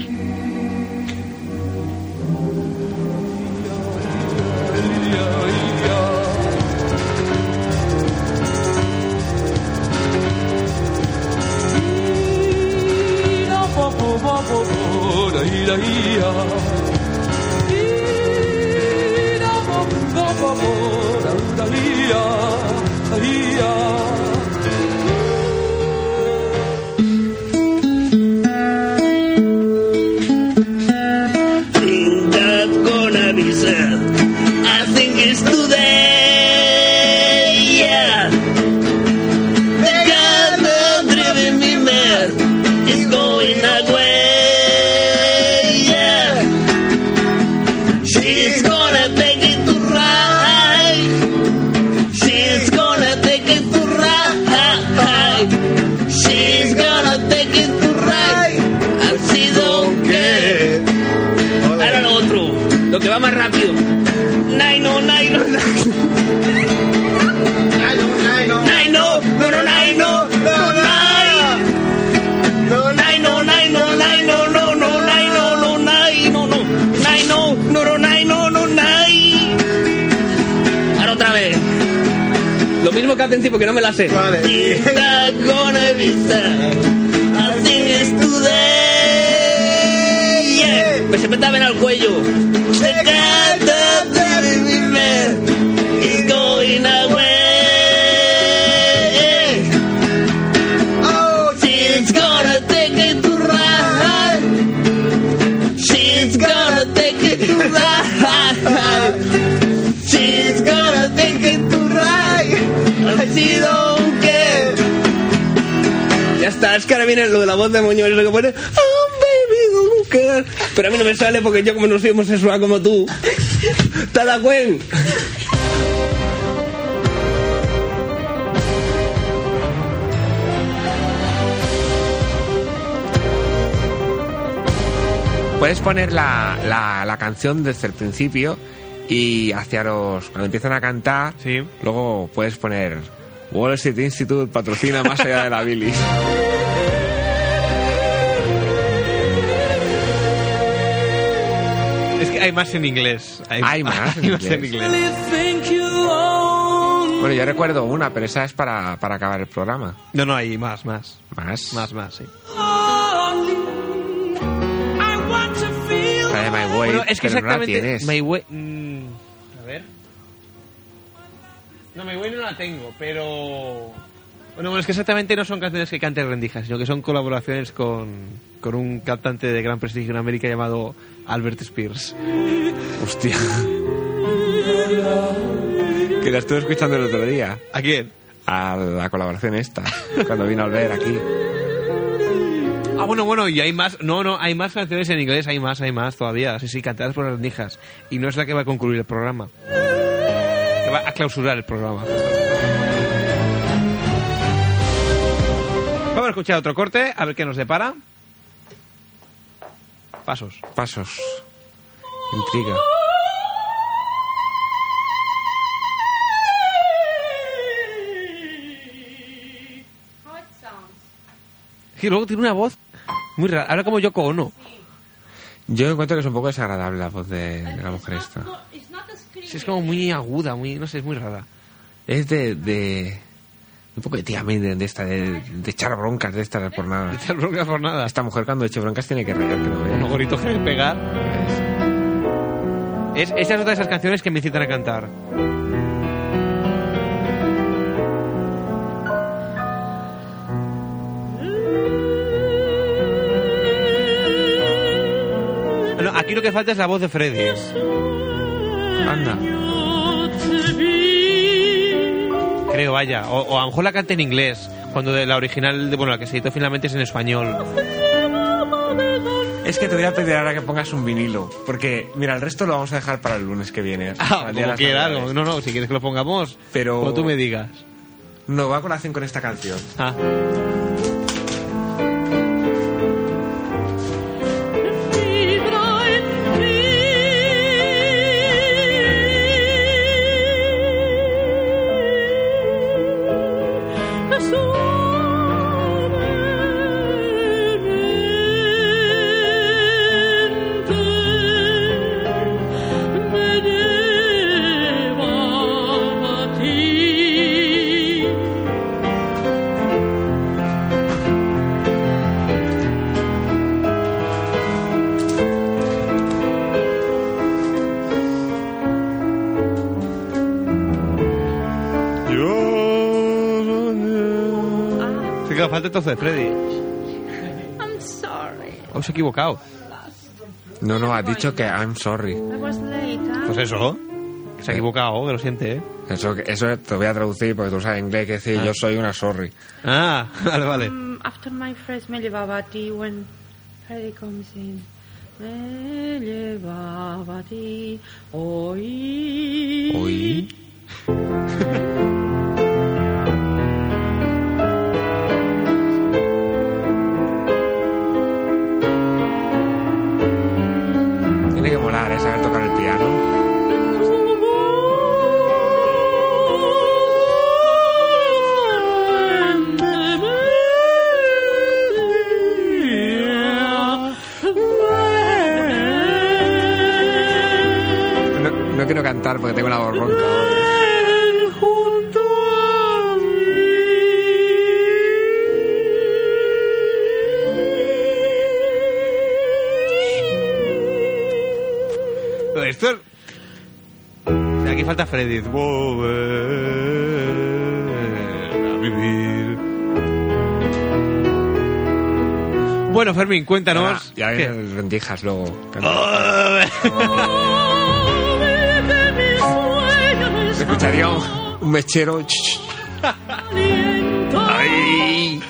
Tú. ¿Te das cuenta? Puedes poner la, la, la canción desde el principio y hacia los... Cuando empiezan a cantar, luego puedes poner Wall Street Institute patrocina más allá de la bilis. [LAUGHS] Es que hay más en inglés. Hay, Hay [LAUGHS] más en hay inglés. en Bueno, yo recuerdo una, pero esa es para, para acabar el programa. No, no, hay más, más. ¿Más? Más, más, sí. La de My Way, Bueno, es que pero no la exactamente. tienes. My Way. mm, a ver. No, My Way no la tengo, pero. Bueno, bueno, es que exactamente no son canciones que cante Rendijas, sino que son colaboraciones con, con un cantante de gran prestigio en América llamado Albert Spears. Hostia. Que la estuve escuchando el otro día. ¿A quién? A la colaboración esta, cuando vino a ver aquí. Ah, bueno, bueno, y hay más. No, no, hay más canciones en inglés, hay más, hay más todavía. Sí, sí, cantadas por Rendijas. Y no es la que va a concluir el programa. Que va a clausurar el programa. Vamos a escuchar otro corte, a ver qué nos depara. Pasos. Pasos. Intriga. Y luego tiene una voz muy rara. Ahora como Yoko Ono. Yo encuentro que es un poco desagradable la voz de, de la mujer esta. Sí, es como muy aguda, muy, no sé, es muy rara. Es de, de un poco de tía Maiden, de esta, de, de echar broncas de estas por nada. De echar broncas por nada. Esta mujer cuando eche broncas tiene que reír, no veas. Unos gritos que pegar. Es, esa es otra de esas canciones que me incitan a cantar. Aquí lo que falta es la voz de Freddy. Anda. Creo, vaya. O, o a lo mejor la canta en inglés. Cuando de la original, de- bueno, la que se editó finalmente es en español. Es que te voy a pedir ahora que pongas un vinilo. Porque, mira, el resto lo vamos a dejar para el lunes que viene. Ah, como quieras. No, no, si quieres que lo pongamos, Pero- como tú me digas. No, va a colación con esta canción. Ah. Que falta entonces de Freddy. I'm sorry. Os he equivocado. No, no, has dicho que I'm sorry. I was late, huh? Pues eso. Se ha equivocado, que lo siente, ¿eh? Eso, eso te voy a traducir porque tú sabes inglés que decir yo soy una sorry. Ah, [LAUGHS] vale, vale. Um, after my phrase, me llevaba a ti when Freddy comes in. Me llevaba a ti. Hoy. Hoy. [LAUGHS] porque tengo la voz ronca. Esto es... O sea, aquí falta Freddy. Volver a vivir. Bueno, Fermín, cuéntanos. Ya ves rendijas luego. [LAUGHS] Escucharía un, un mechero. ch, ch. Ay.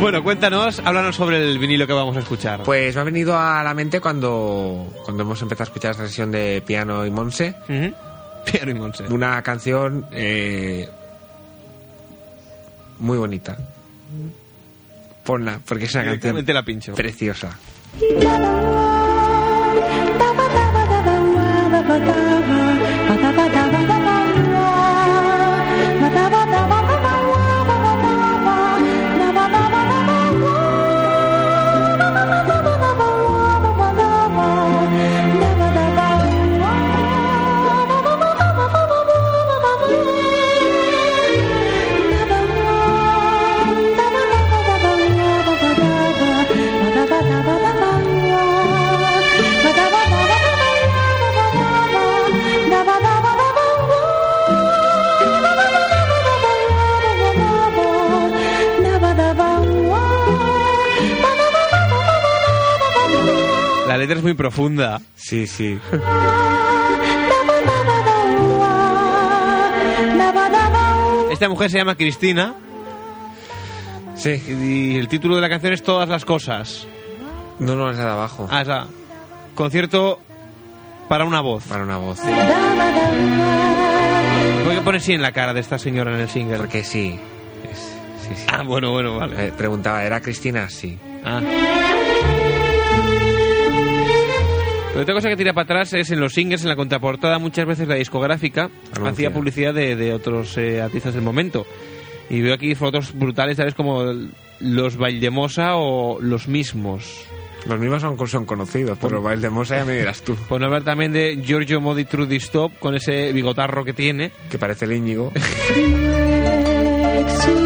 Bueno, cuéntanos, háblanos sobre el vinilo que vamos a escuchar. Pues me ha venido a la mente cuando, cuando hemos empezado a escuchar esta sesión de piano y Monse. Piano y Monse. de una canción eh, muy bonita. Ponla, porque es una canción la pincho. preciosa. Letra es muy profunda. Sí, sí. Esta mujer se llama Cristina. Sí. Y el título de la canción es Todas las cosas. No, no, es la de abajo. Ah, esa. Concierto para una voz. Para una voz. ¿Por qué pone sí en la cara de esta señora en el single? Porque sí. Es- sí, sí. Ah, bueno, bueno, vale. Eh, preguntaba, ¿era Cristina? Sí. Ah. Pero otra cosa que tira para atrás es en los singles, en la contraportada, muchas veces la discográfica Anuncia. hacía publicidad de, de otros eh, artistas del momento. Y veo aquí fotos brutales, ¿sabes? Como los Valdemosa o los mismos. Los mismos son, son conocidos, pero Valdemosa ya me dirás tú. Por no hablar también de Giorgio Modi Trudy Stop con ese bigotarro que tiene. Que parece el Íñigo. [LAUGHS]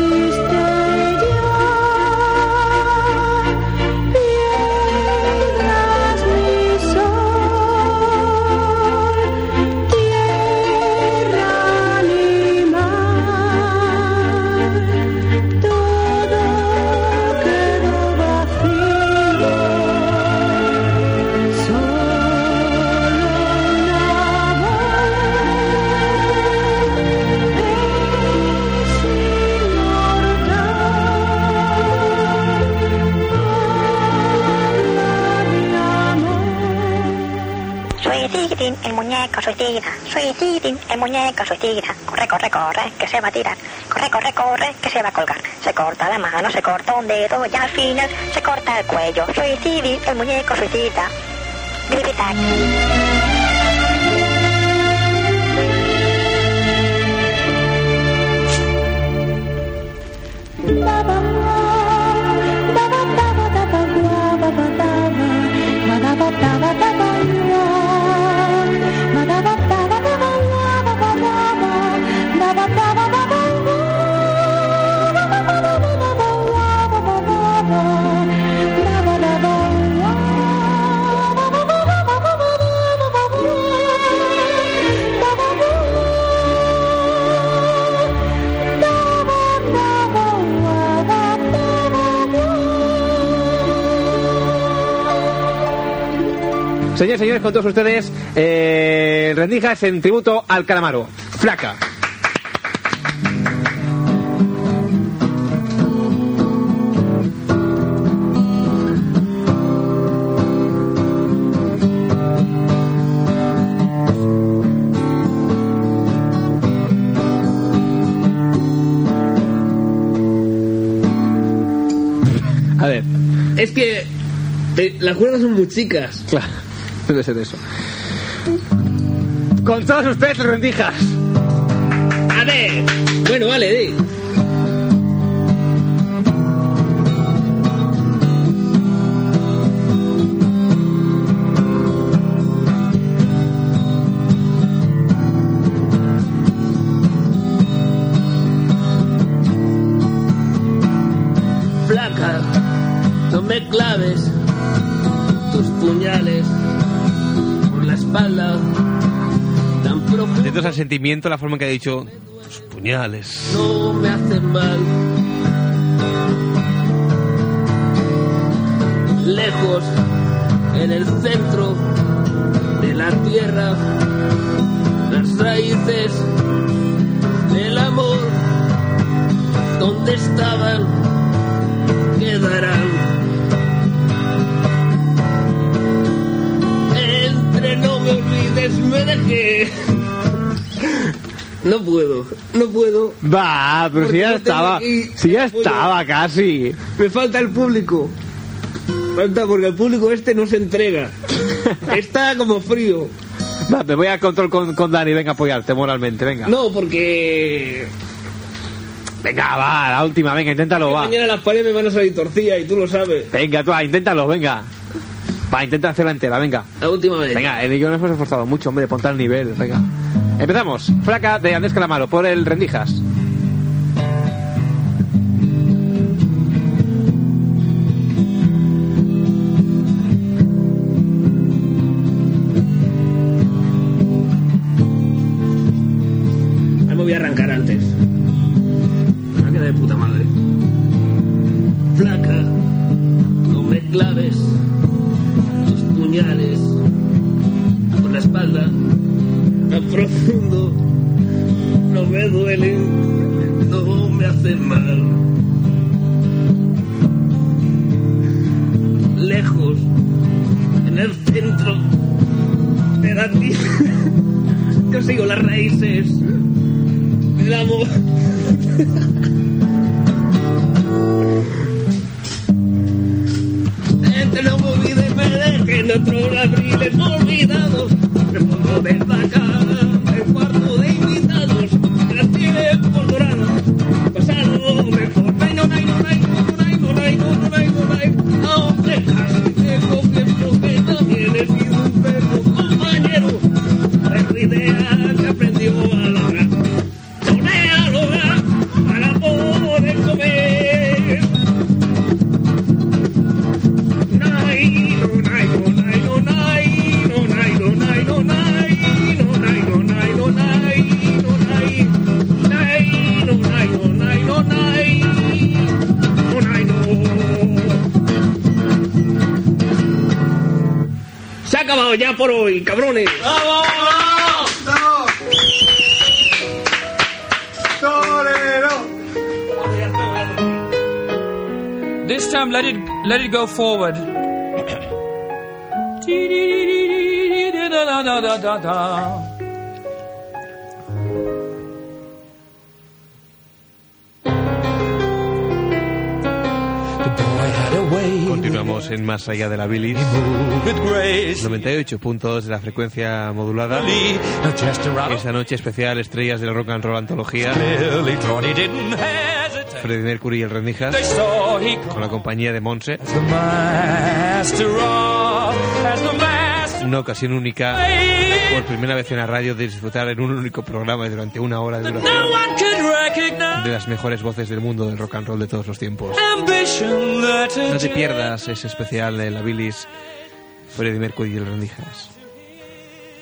muñeco, soy Tigra. Soy el muñeco, soy Tigra. Corre, corre, corre, que se va a tirar. Corre, corre, corre, que se va a colgar. Se corta la mano, se corta un dedo y al final se corta el cuello. Soy Tigrin, el muñeco, soy Tigra. Gripitac. Señores, señores, con todos ustedes, eh, rendijas en tributo al calamaro. Flaca. A ver. Es que eh, las cuerdas son muy chicas. Claro, debe ser eso. Con todos ustedes, rendijas. A ver. Bueno, vale, di. Por la espalda tan profundo. Atentos al sentimiento, la forma en que ha dicho sus puñales. no me hacen mal. Lejos, en el centro de la tierra, las raíces del amor, donde estaban, quedarán. No me olvides, me dejé. No puedo, no puedo. Va, pero si ya estaba. aquí Si ya estaba casi. Me falta el público. Falta porque el público este no se entrega. [LAUGHS] Está como frío. Va, me voy a control con, con Dani, venga a apoyarte moralmente, venga. No, porque Venga, va, la última, venga, inténtalo, va. mañana las paredes me van a salir torcidas y tú lo sabes. Venga, tú, va, inténtalo, venga. Va, intenta hacerla entera, venga. La última vez. Venga, el yo nos hemos esforzado mucho, hombre, ponte al nivel, venga. Empezamos. Flaca de Andrés Calamaro por el Rendijas. El centro de la tierra, yo sigo las raíces del amor. Gente, no me olvide, me dejen otros abriles olvidados. Me pongo de vaca, Ya por hoy, cabrones. This time, let it let it go forward. [COUGHS] Continuamos en Más allá de la bilis. 98 puntos de la frecuencia modulada. Esa noche especial Estrellas del Rock and Roll Antología. Freddie Mercury y el Rendijas. Con la compañía de Monse. Una ocasión única. Por primera vez en la radio de disfrutar en un único programa durante una hora de duración. De las mejores voces del mundo del rock and roll de todos los tiempos. No te pierdas ese especial de la bilis Freddie Mercury y el Rendijas.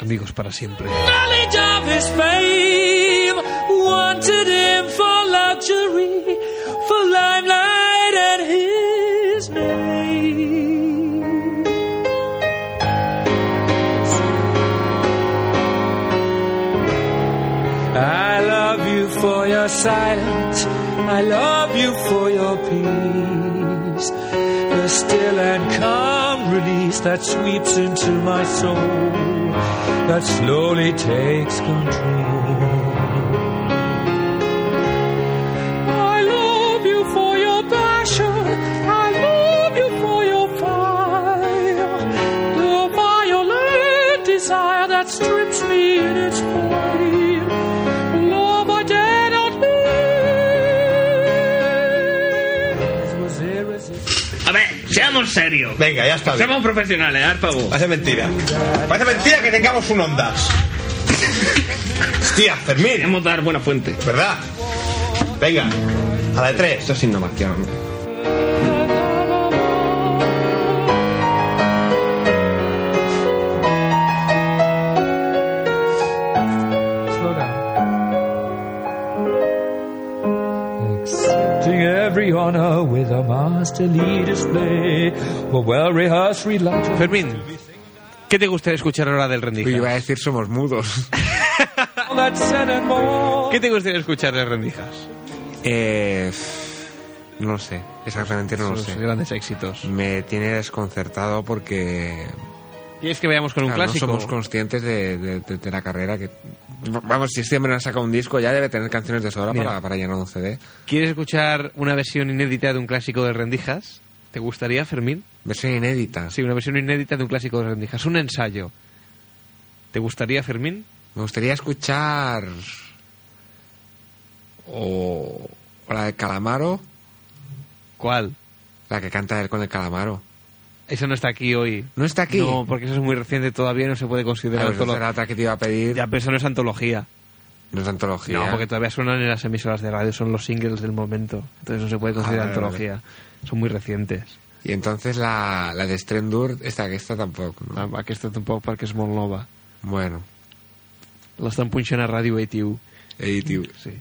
Amigos para siempre. Your silence. I love you for your peace. The still and calm release that sweeps into my soul, that slowly takes control. Seamos serios. Venga, ya está bien. Seamos profesionales, haz favor. Parece mentira. Parece mentira que tengamos un Ondas. Hostia, Fermín. Queremos dar buena fuente. ¿Verdad? Venga, a la de tres. Esto es innovación. Honor with a masterly display. A well rehearsed. Fermín, ¿qué te gustaría escuchar ahora del Yo iba a decir somos mudos. [LAUGHS] ¿Qué te gustaría escuchar del Rendijas? Eh, no lo sé, exactamente no lo sé. grandes éxitos. Me tiene desconcertado porque ¿Quieres que vayamos con un claro, clásico? no somos conscientes de, de- de- de la carrera que... Vamos, si este hombre ha sacado un disco ya debe tener canciones de sobra Mira. para, para llenar un CD. ¿Quieres escuchar una versión inédita de un clásico de Rendijas? ¿Te gustaría, Fermín? Versión inédita. Sí, una versión inédita de un clásico de Rendijas. Un ensayo. ¿Te gustaría, Fermín? Me gustaría escuchar... O, o la de Calamaro, ¿Cuál? la que canta él con el Calamaro. Eso no está aquí hoy. ¿No está aquí? No, porque eso es muy reciente todavía no se puede Ah, considerar pues antolo- era otra que te iba a pedir. Ya, pero eso no es antología. No es antología. No, porque todavía suenan en las emisoras de radio, son los singles del momento. Entonces no se puede considerar Ah, vale, antología. Son muy recientes. Y entonces la, la de Strendur, esta que esta tampoco. ¿no? Ah, Aquesta tampoc perquè és molt nova. Bueno, L'estan punxant a Ràdio ATU. editiu. Sí.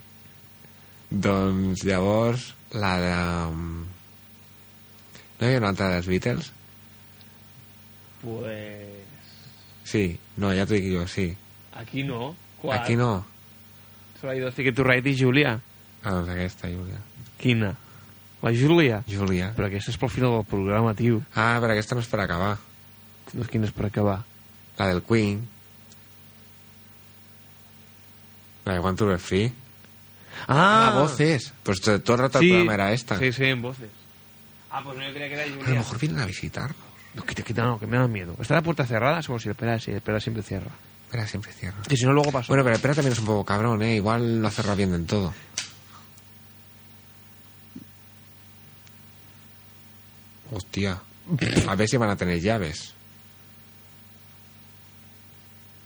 Doncs llavors, la de... um, No hi ha una altra dels Beatles? Pues. Sí, no, ya te digo yo, sí. Aquí no. ¿Cuál? Aquí no. Solo hay dos Ticket to Ride i Júlia. Ah, doncs aquesta, Júlia. Quina? La Júlia? Júlia. Però aquesta és pel final del programa, tio. Ah, però aquesta no és per acabar. Doncs quina és per acabar? La del Queen. La de One to Be Free. Ah, Ah, voces. Pues to- todo el rato Sí. el programa era esta. Sí, sí, en voces. Ah, pues no, yo creía que era A lo Julia. mejor vienen a visitar. No, quita, quita, no, que me da miedo. ¿Está la puerta cerrada? Como si espera, si espera siempre cierra. Espera, siempre cierra. Que si no, luego pasa. Bueno, pero espera también es un poco cabrón, ¿eh? Igual lo cerra bien en todo. Hostia. A ver si van a tener llaves.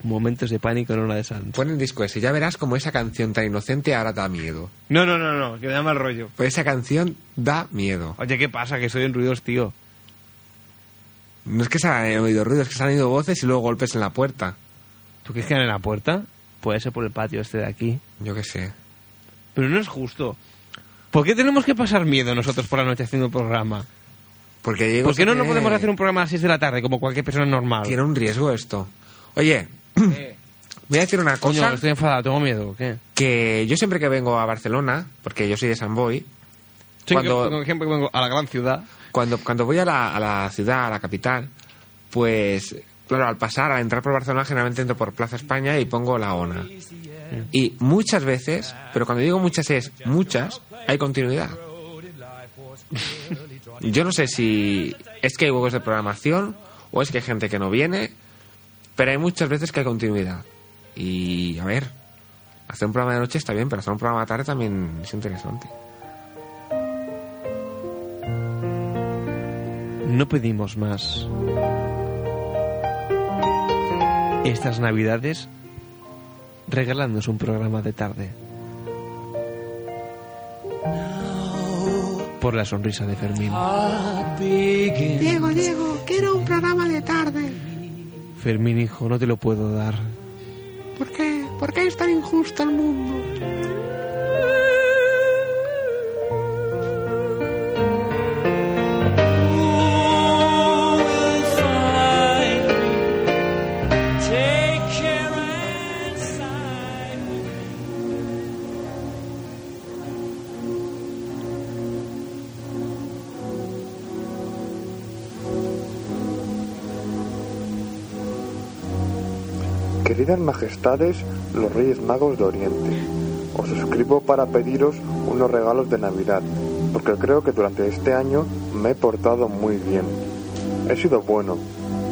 Momentos de pánico en una de Santos. Pon el disco ese, ya verás como esa canción tan inocente ahora da miedo. No, no, no, no, que me da mal rollo. Pues esa canción da miedo. Oye, ¿qué pasa? Que soy en ruidos, tío. No es que se han oído ruidos, es que se han oído voces y luego golpes en la puerta. ¿Tú quieres que en la puerta? Puede ser por el patio este de aquí. Yo qué sé. Pero no es justo. ¿Por qué tenemos que pasar miedo nosotros por la noche haciendo el programa? Porque Diego ¿Por qué no, no podemos hacer un programa a las 6 de la tarde como cualquier persona normal? Tiene un riesgo esto. Oye, [CLEARS THROAT] voy a decir una cosa. Coño, estoy enfadado, tengo miedo. ¿o ¿Qué? que yo siempre que vengo a Barcelona, porque yo soy de San Boy, Sí, Cuando- por ejemplo, que vengo a la gran ciudad. Cuando, cuando voy a la, a la ciudad, a la capital, pues, claro, al pasar, al entrar por Barcelona, generalmente entro por Plaza España y pongo la ONA. Y muchas veces, pero cuando digo muchas es muchas, hay continuidad. [LAUGHS] Yo no sé si es que hay huevos de programación o es que hay gente que no viene, pero hay muchas veces que hay continuidad. Y, a ver, hacer un programa de noche está bien, pero hacer un programa de tarde también es interesante. No pedimos más. Estas navidades, regalándonos un programa de tarde. Por la sonrisa de Fermín. Diego, Diego, quiero un programa de tarde. Fermín, hijo, no te lo puedo dar. ¿Por qué? ¿Por qué es tan injusto el mundo? Majestades, los Reyes Magos de Oriente, os escribo para pediros unos regalos de Navidad, porque creo que durante este año me he portado muy bien. He sido bueno,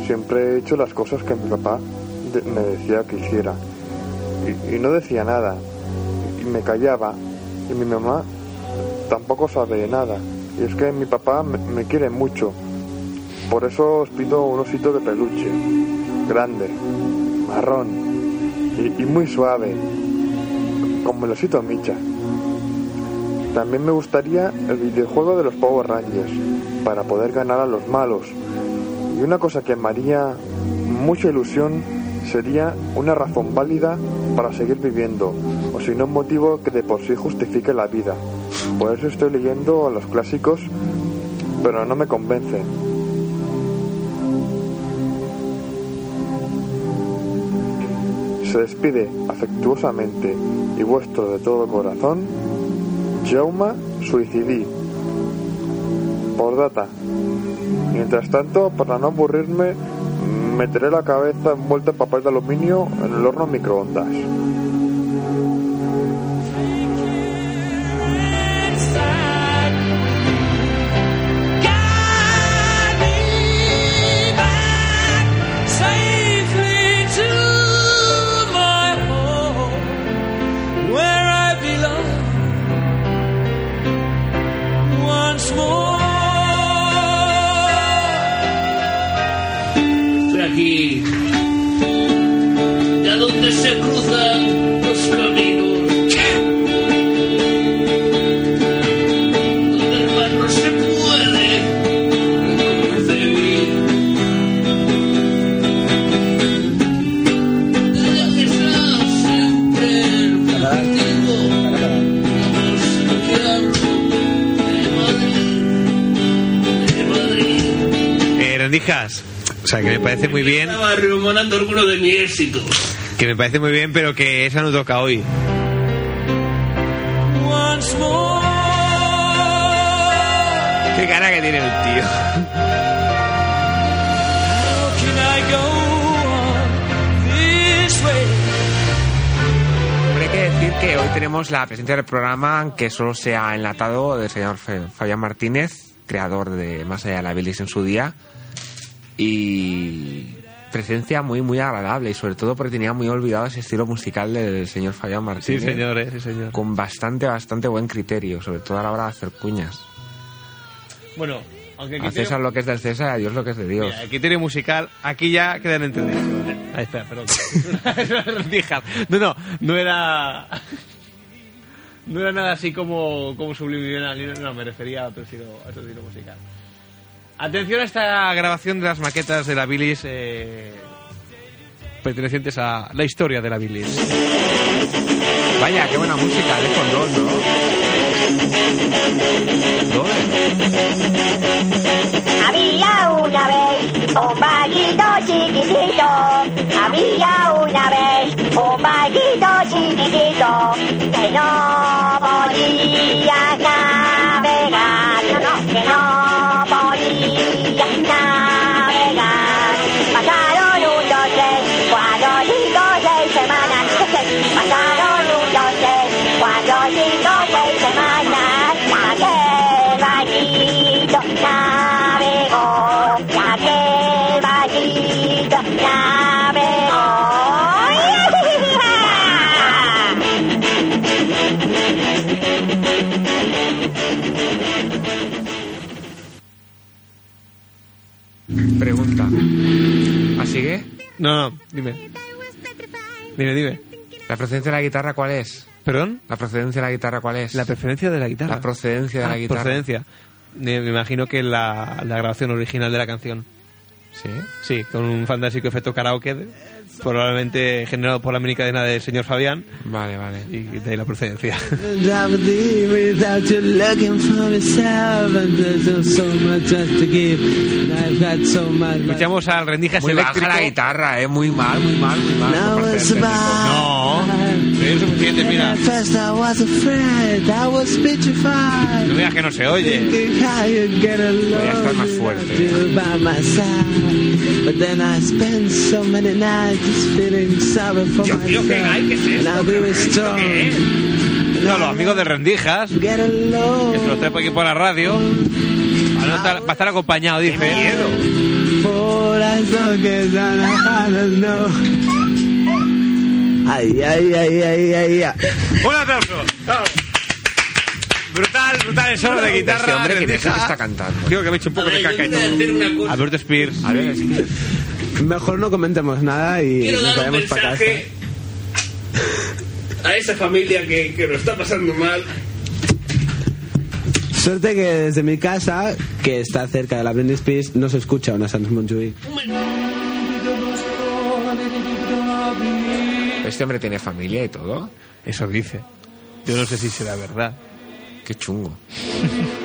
siempre he hecho las cosas que mi papá me decía que hiciera, y, y no decía nada, y me callaba, y mi mamá tampoco sabe nada, y es que mi papá me, me quiere mucho, por eso os pido un osito de peluche, grande, marrón y, muy suave, como el osito Micha. También me gustaría el videojuego de los Power Rangers, para poder ganar a los malos. Y una cosa que me haría mucha ilusión sería una razón válida para seguir viviendo, o si no un motivo que de por sí justifique la vida. Por eso estoy leyendo los clásicos, pero no me convencen. Se despide afectuosamente y vuestro de todo corazón, Jauma Suicidí. Por data. Mientras tanto, para no aburrirme, meteré la cabeza envuelta en papel de aluminio en el horno microondas. Sea, que me parece muy bien, Estaba rememorando algunos de mis éxitos. que me parece muy bien, pero que esa no toca hoy. Once more. Qué cara que tiene el tío. How can I go on this way? Hombre, hay que decir que hoy tenemos la presencia del programa, aunque solo sea enlatado, del señor Fabián Martínez, creador de Más allá de la bilis en su día. Y presencia muy, muy agradable, y sobre todo porque tenía muy olvidado ese estilo musical del señor Fabián Sí, Martínez. señor, eh, sí, señor. Con bastante, bastante buen criterio, sobre todo a la hora de hacer cuñas. Bueno, aunque A César lo que es del César, a Dios lo que es de Dios. Mira, el criterio musical, aquí ya quedan entendidos. Ahí espera, perdón. Es una rendija. no, no, no era. No era nada así como, como subliminal, ni- no, me refería a otro estilo, a otro estilo musical. Atención a esta grabación de las maquetas de la bilis eh, pertenecientes a la historia de la bilis. Vaya, qué buena música, de condón, ¿no? Había una vez un vaguito chiquitito, había una vez un vaguito chiquitito que no podía navegar, no, que no No, no, dime. Dime, dime. ¿La procedencia de la guitarra cuál es? ¿Perdón? ¿La procedencia de la guitarra cuál es? La preferencia de la guitarra. La procedencia de la Ah, guitarra. procedencia. Me, me imagino que la, la grabación original de la canción. ¿Sí? Sí, con un fantástico efecto karaoke, de- probablemente generado por la minicadena del señor Fabián. Vale, vale. Y de ahí la procedencia. without you looking for yourself, and there's so much just to give. And I've got so much. Escuchamos al rendijas Muy baja eléctrico. la guitarra, eh. Muy mal, muy mal, muy mal. Técnico. No, es suficiente, mira. At first I was afraid, I was petrified. No veas que no se oye. Voy a estar más fuerte. Qué ¿qué myself. esto? And I'll be strong. No, los amigos de rendijas. Get Que se los trae por aquí por la radio. Va a estar, va a estar acompañado, dice. I know. Ay, ay, ay, ay, ay, ay. Un aplauso. Brutal, brutal el solo de guitarra. Este hombre, ¿quién es el rendija. que está cantando? Digo que me he hecho un poco A de ver, yo caca una cosa. Alberto Spears. Mejor no comentemos nada y Quiero nos dar un vayamos para casa. mensaje a esa familia que, que lo está pasando mal. Suerte que desde mi casa, que está cerca de la Britney Spears, no se escucha una Sans Montjuïc. Este hombre tiene familia y todo. Eso dice. Yo no sé si será verdad. Qué chungo. [LAUGHS]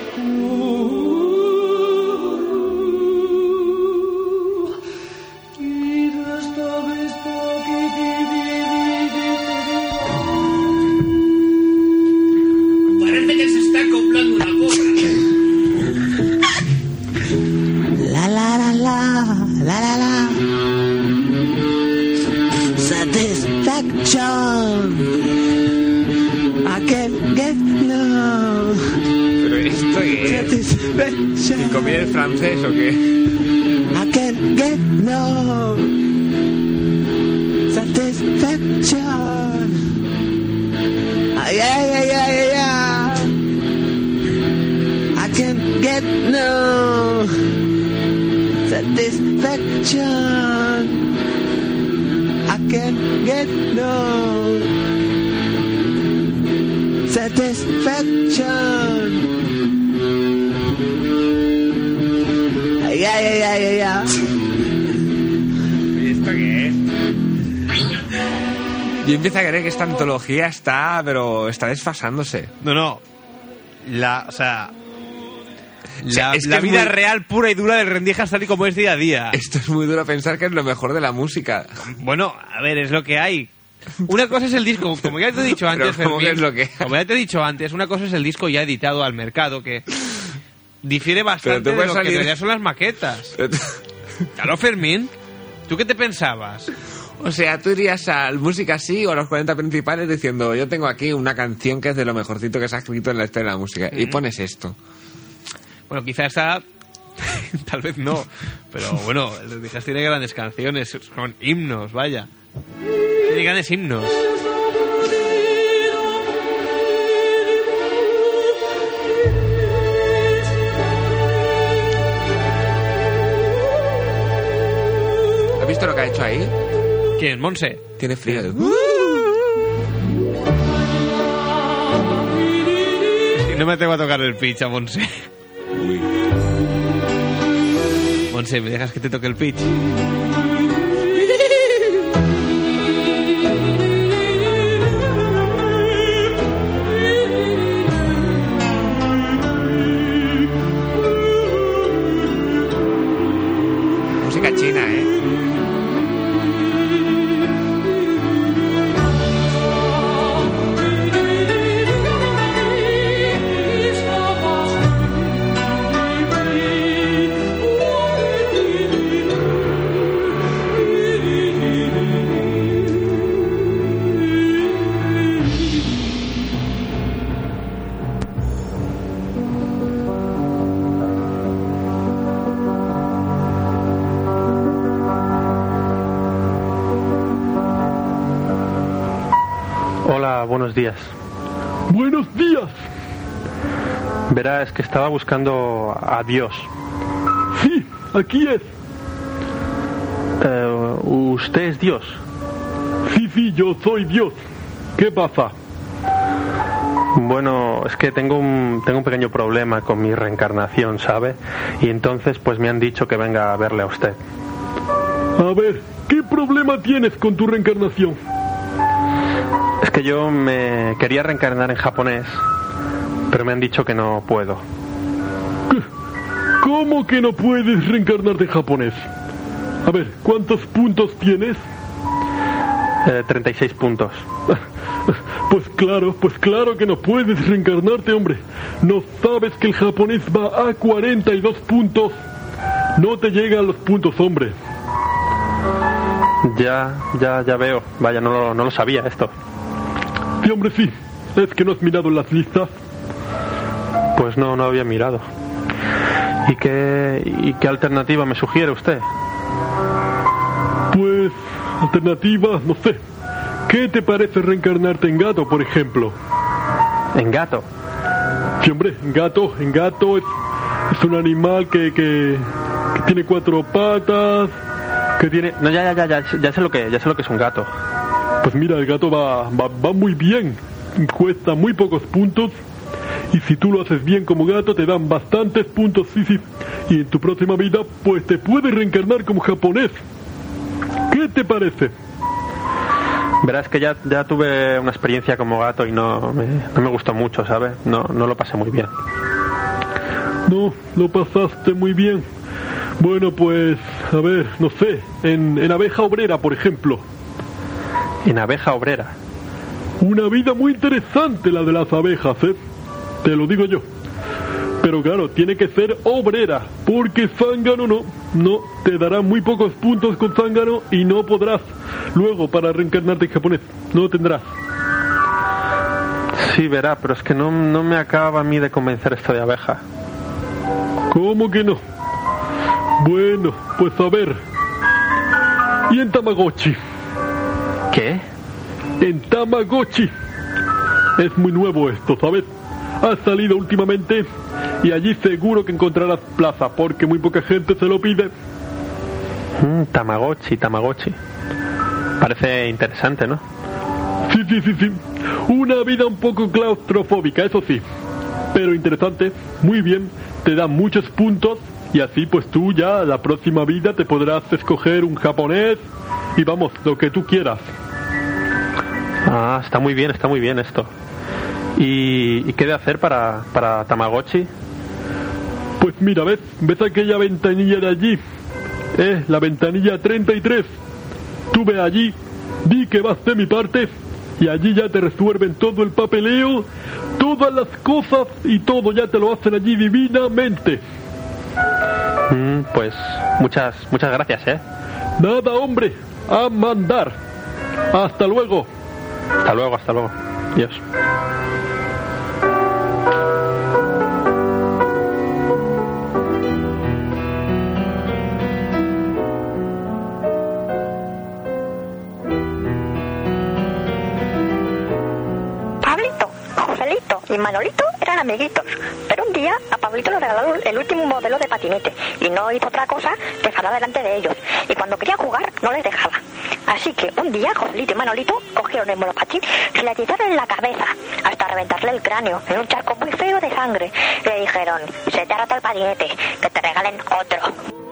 esta antología está, pero está desfasándose. No, no. La, o sea, La, es que la es vida muy- real pura y dura del rendijas tal y como es día a día. Esto es muy duro pensar que es lo mejor de la música. Bueno, a ver, es lo que hay. Una cosa es el disco, como ya te he dicho [LAUGHS] antes, Pero ¿cómo que Fermín, es lo que como ya te he dicho antes, una cosa es el disco ya editado al mercado, que difiere bastante de lo que en salir- realidad son las maquetas. Tú- Claro, Fermín, ¿tú qué te pensabas? O sea, tú irías al música así o a los 40 principales diciendo, yo tengo aquí una canción que es de lo mejorcito que se ha escrito en la historia de la música. Y pones esto. Bueno, quizás esa... [LAUGHS] Tal vez no, pero bueno, el Rendijas tiene grandes canciones, son himnos, vaya. Tiene grandes himnos. ¿Has visto lo que ha hecho ahí? ¿Quién? Monse. Tiene frío. Y no me atrevo a tocar el pitch a Monse. Monse, ¿me dejas que te toque el pitch? Buenos días. Buenos días. Verá, es que estaba buscando a Dios. Sí, aquí es. Eh, ¿Usted es Dios? Sí, sí, yo soy Dios. ¿Qué pasa? Bueno, es que tengo un, tengo un pequeño problema con mi reencarnación, ¿sabe? Y entonces pues me han dicho que venga a verle a usted. A ver, ¿qué problema tienes con tu reencarnación? Es que yo me quería reencarnar en japonés, pero me han dicho que no puedo. ¿Cómo que no puedes reencarnarte en japonés? A ver, ¿cuántos puntos tienes? Eh, 36 puntos. [LAUGHS] Pues claro, pues claro que no puedes reencarnarte, hombre. ¿No sabes que el japonés va a 42 puntos? No te llegan los puntos, hombre. Ya, ya, ya veo. Vaya, no lo, no lo sabía esto. Sí, hombre, sí. Es que no has mirado las listas. Pues no, no había mirado. ¿Y qué, ¿Y qué alternativa me sugiere usted? Pues, alternativa, no sé. ¿Qué te parece reencarnarte en gato, por ejemplo? ¿En gato? Sí, hombre, en gato, en gato es, es un animal que, que, que tiene cuatro patas, que tiene... No, ya, ya, ya, ya, ya sé lo que, ya sé lo que es un gato. Pues mira, el gato va, va, va muy bien, cuesta muy pocos puntos y si tú lo haces bien como gato te dan bastantes puntos, sí, sí. Y en tu próxima vida pues te puedes reencarnar como japonés. ¿Qué te parece? Verás que ya, ya tuve una experiencia como gato y no me, no me gustó mucho, ¿sabes? No, no lo pasé muy bien. No, lo pasaste muy bien. Bueno, pues, a ver, no sé, en, en abeja obrera, por ejemplo. En abeja obrera. Una vida muy interesante la de las abejas, ¿eh? Te lo digo yo. Pero claro, tiene que ser obrera, porque zángano no, no, te dará muy pocos puntos con zángano y no podrás luego para reencarnarte en japonés, no tendrás. Sí, verá, pero es que no, no me acaba a mí de convencer esto de abeja. ¿Cómo que no? Bueno, pues a ver. ¿Y en Tamagotchi? ¿Qué? En Tamagotchi. Es muy nuevo esto, ¿sabes? Ha salido últimamente y allí seguro que encontrarás plaza porque muy poca gente se lo pide. Mm, tamagotchi, Tamagotchi. Parece interesante, ¿no? Sí, sí, sí, sí. Una vida un poco claustrofóbica, eso sí. Pero interesante, muy bien, te da muchos puntos y así pues tú ya la próxima vida te podrás escoger un japonés y vamos, lo que tú quieras. Ah, está muy bien, está muy bien esto. ¿Y, y qué de hacer para, para Tamagotchi? Pues mira, ¿ves? ¿Ves aquella ventanilla de allí? Eh, la ventanilla 33. Tú ve allí, di que vas de mi parte y allí ya te resuelven todo el papeleo, todas las cosas y todo ya te lo hacen allí divinamente. Mm, pues muchas, muchas gracias, ¿eh? Nada, hombre, a mandar. Hasta luego. Hasta luego, hasta luego. Dios. Y Manolito eran amiguitos, pero un día a Pablito le regalaron el último modelo de patinete y no hizo otra cosa que parar delante de ellos. Y cuando querían jugar no les dejaba. Así que un día Joselito y Manolito cogieron el monopatín y le echaron en la cabeza hasta reventarle el cráneo en un charco muy feo de sangre. Le dijeron, se te ha roto el patinete, que te regalen otro.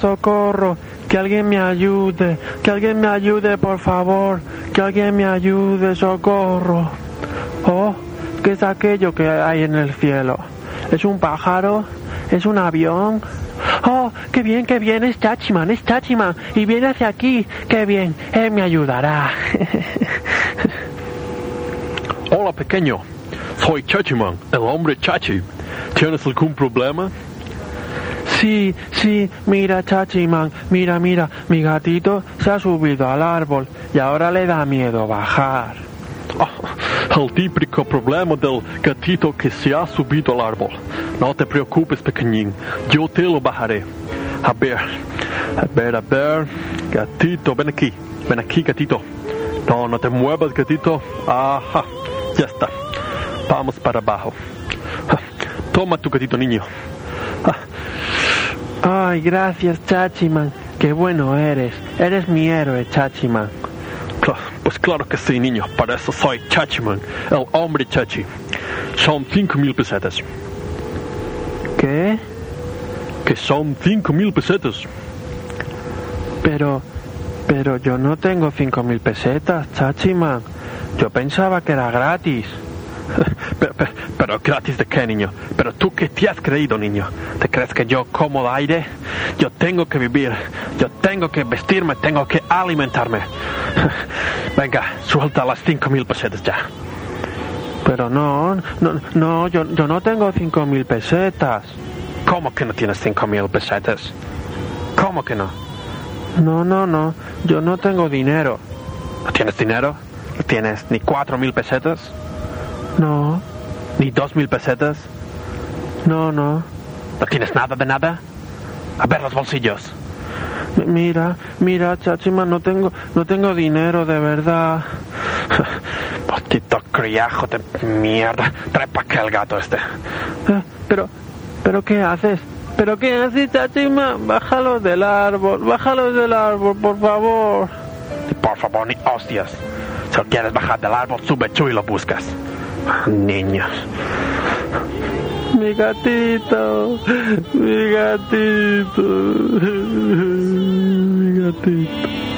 Socorro, que alguien me ayude, que alguien me ayude, por favor, que alguien me ayude, socorro. Oh, ¿qué es aquello que hay en el cielo? ¿Es un pájaro? ¿Es un avión? Oh, qué bien, qué bien, es Chachiman, es Chachiman, y viene hacia aquí, qué bien, él me ayudará. [LAUGHS] Hola, pequeño. Soy Chachiman, el hombre Chachi. ¿Tienes algún problema? Sí, sí, mira, Chachiman, mira, mira, mi gatito se ha subido al árbol y ahora le da miedo bajar. El típico problema del gatito que se ha subido al árbol. No te preocupes, pequeñín. Yo te lo bajaré. A ver, a ver, a ver. Gatito, ven aquí. Ven aquí, gatito. No, no te muevas, gatito. Ajá, ya está. Vamos para abajo. Ah, Toma tu gatito, niño. Ay, gracias, Chachiman, qué bueno eres, eres mi héroe, Chachiman. Pues claro que sí, niño. Para eso soy Chachiman, el hombre Chachi. Son cinco mil pesetas. ¿Qué? Que son cinco mil pesetas. Pero, pero yo no tengo cinco mil pesetas, Chachiman. Yo pensaba que era gratis. Pero, pero- pero gratis de qué, niño. Pero tú qué te has creído, niño. ¿Te crees que yo como el aire? Yo tengo que vivir. Yo tengo que vestirme. Tengo que alimentarme. [LAUGHS] Venga, suelta las cinco mil pesetas ya. Pero no, no, no, yo, yo no tengo cinco mil pesetas. ¿Cómo que no tienes cinco mil pesetas? ¿Cómo que no? No, no, no, yo no tengo dinero. ¿No tienes dinero? ¿No tienes ni cuatro mil pesetas? No, ¿Ni dos mil pesetas? no, no. ¿No tienes nada de nada? A ver los bolsillos. Mira, mira, Chachiman, no tengo, no tengo dinero, de verdad. Maldito criajo de mierda. Trae pa' acá el gato este. Eh, Pero, pero ¿qué haces? ¿Pero qué haces, Chachiman? Bájalo del árbol, bájalo del árbol, por favor. Por favor, ni hostias. Si lo quieres bajar del árbol, sube tú y lo buscas. Niños. Mi gatito, mi gatito, [LAUGHS] mi gatito.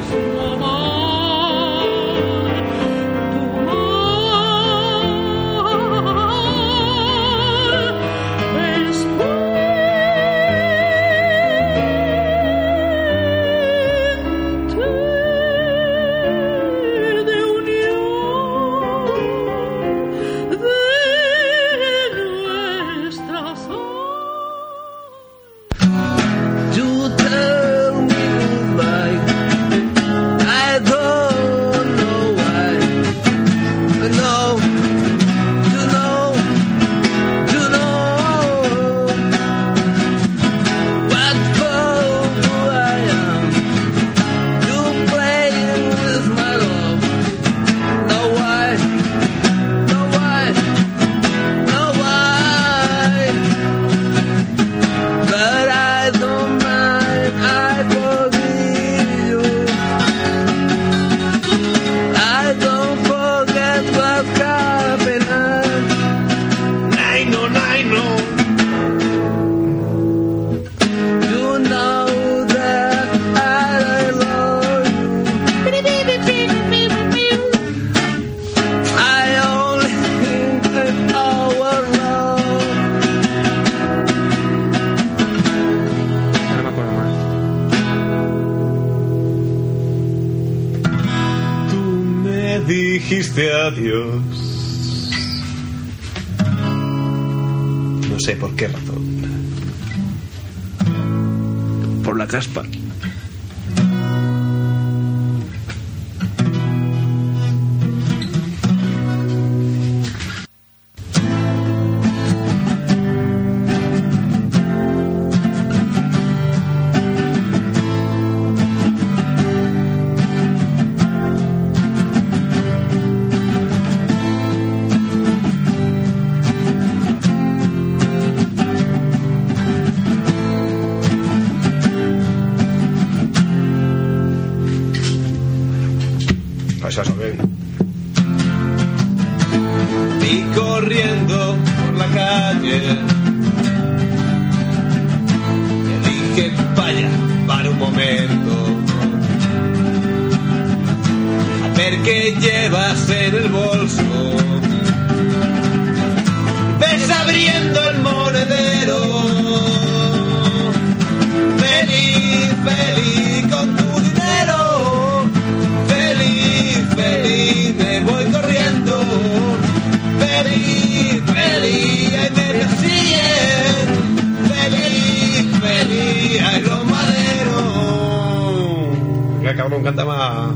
Ya cabrón, canta más.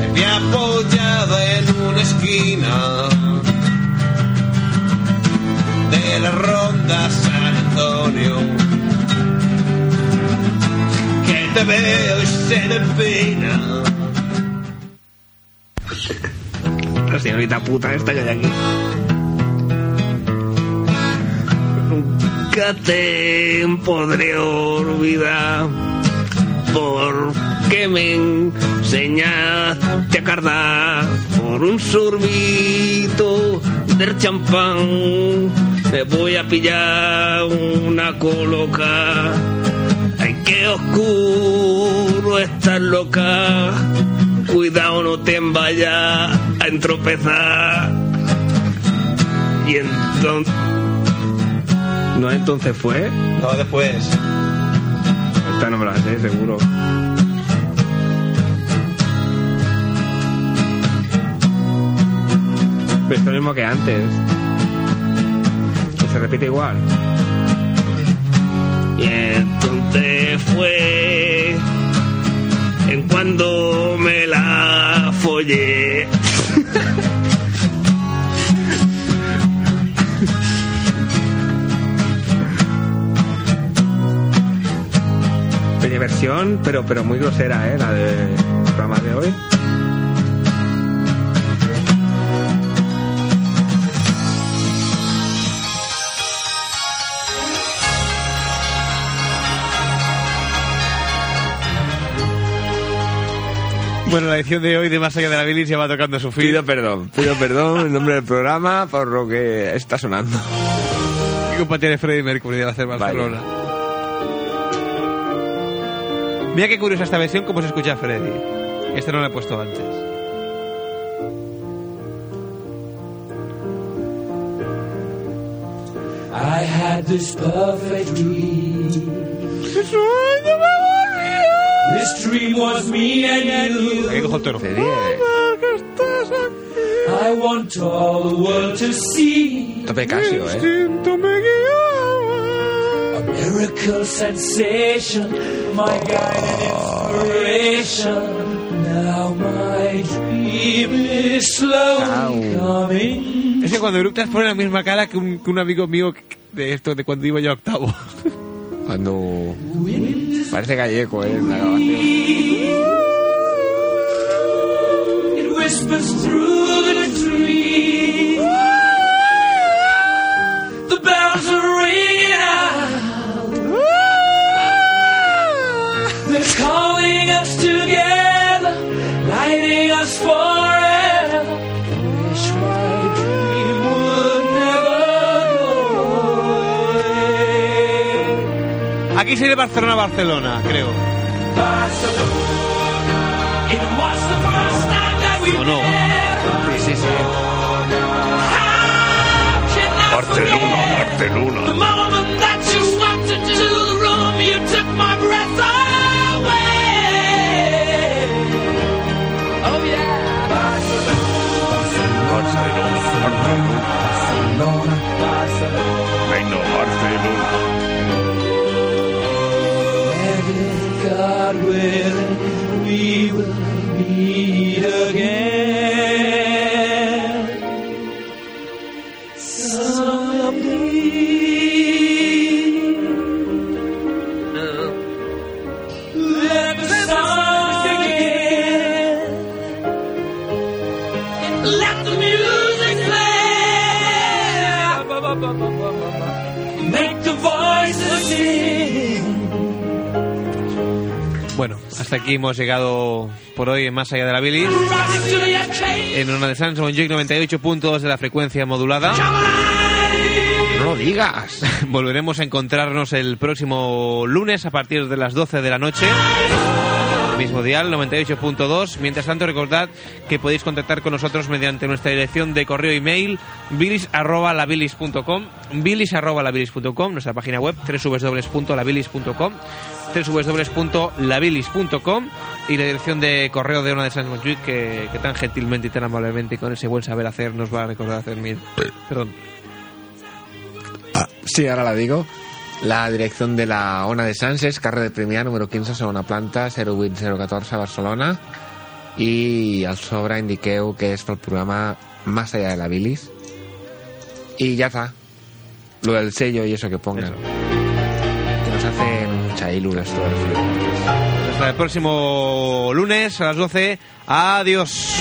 Me vi apoyado en una esquina de la ronda San Antonio. Que te veo y se me. La señorita puta esta que hay aquí. Nunca te podré olvidar porque me enseñaste a cardar por un sorbito del champán. Me voy a pillar una coloca. Ay, qué oscuro estás loca. Cuidado, no te vayas a entropezar. Y entonces. ¿No entonces fue? No, después. Esta no me la sé, seguro. Pero es lo mismo que antes. Se repite igual. Y entonces fue en cuando me la follé. Versión, pero, pero muy grosera, ¿eh? La del programa de hoy. Bueno, la edición de hoy de Más allá de la bilis ya va tocando su fin. Pido perdón, pido perdón en nombre del programa por lo que está sonando. ¿Qué culpa tiene Freddie Mercury de hacer Barcelona? Mira qué curiosa esta versión, cómo se escucha a Freddie. Este no lo he puesto antes. I had this perfect dream. This dream was me and you. Ahí cojo el toro. I want all the world to see. Tope Casio, ¿eh? A miracle sensation, my guide and inspiration. Now my dream is slowly coming. Es que cuando eructas pone la misma cara que un, que un amigo mío de esto, de cuando iba yo a octavo. [LAUGHS] Cuando. Parece gallego, ¿eh? en La grabación. It whispers through They're calling us together, lighting us forever. Wish my dream would never go away. Aquí soy de Barcelona a Barcelona, creo. It was the first time that we ¿O no? Sí, sí, sí. Barcelona, Barcelona. Make no heart fail. And if God willing, we will meet again. Hasta aquí hemos llegado por hoy en Más Allá de la Bilis. En una de Sans Montjuic 98 puntos de la frecuencia modulada. No lo digas. [LAUGHS] Volveremos a encontrarnos el próximo lunes a partir de las 12 de la noche. Mismo dial, 98.2. Mientras tanto, recordad que podéis contactar con nosotros mediante nuestra dirección de correo email bilis.labilis.com bilis.labilis.com Nuestra página web www.labilis.com www.labilis.com y la dirección de correo de una de San Montjuic que, que tan gentilmente y tan amablemente y con ese buen saber hacer nos va a recordar hacer mil. Perdón. Sí, ahora la digo. La dirección de la ONA de Sants és carrer de Premià, número 15, segona planta, 08014, Barcelona. Y al sobre indiqueu que es pel programa Más allá de la bilis. Y ya está. Lo del sello y eso que pongan. Que nos hacen mucha ilu esto del frío. Hasta el próximo lunes a las 12. Adiós.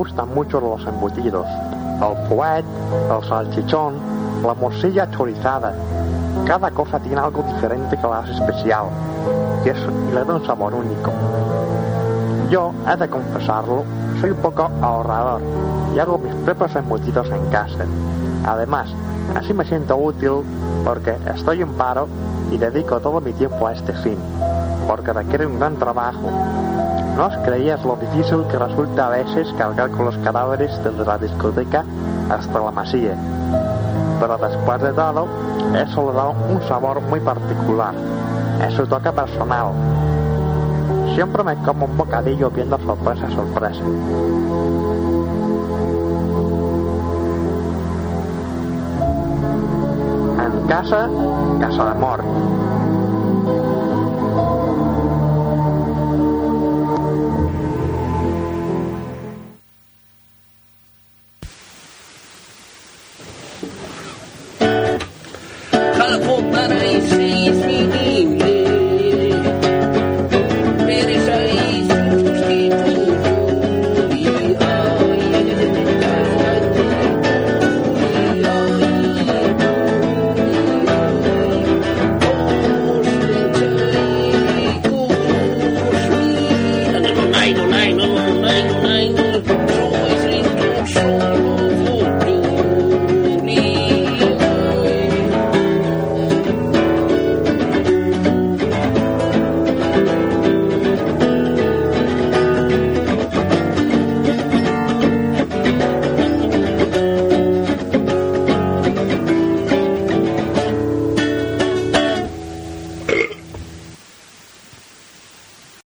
Gustan mucho los embutidos. El fuet, el salchichón, la morcilla chorizada. Cada cosa tiene algo diferente que la hace especial. Y, es, y le da un sabor único. Yo, he de confesarlo, soy un poco ahorrador y hago mis propios embutidos en casa. Además, así me siento útil porque estoy en paro y dedico todo mi tiempo a este fin, porque requiere un gran trabajo. ¿No os creíais lo difícil que resulta a veces cargar con los cadáveres desde la discoteca hasta la masía? Pero después de todo, eso le da un sabor muy particular. Es su toque personal. Siempre me como un bocadillo viendo sorpresa sorpresa. En casa, casa de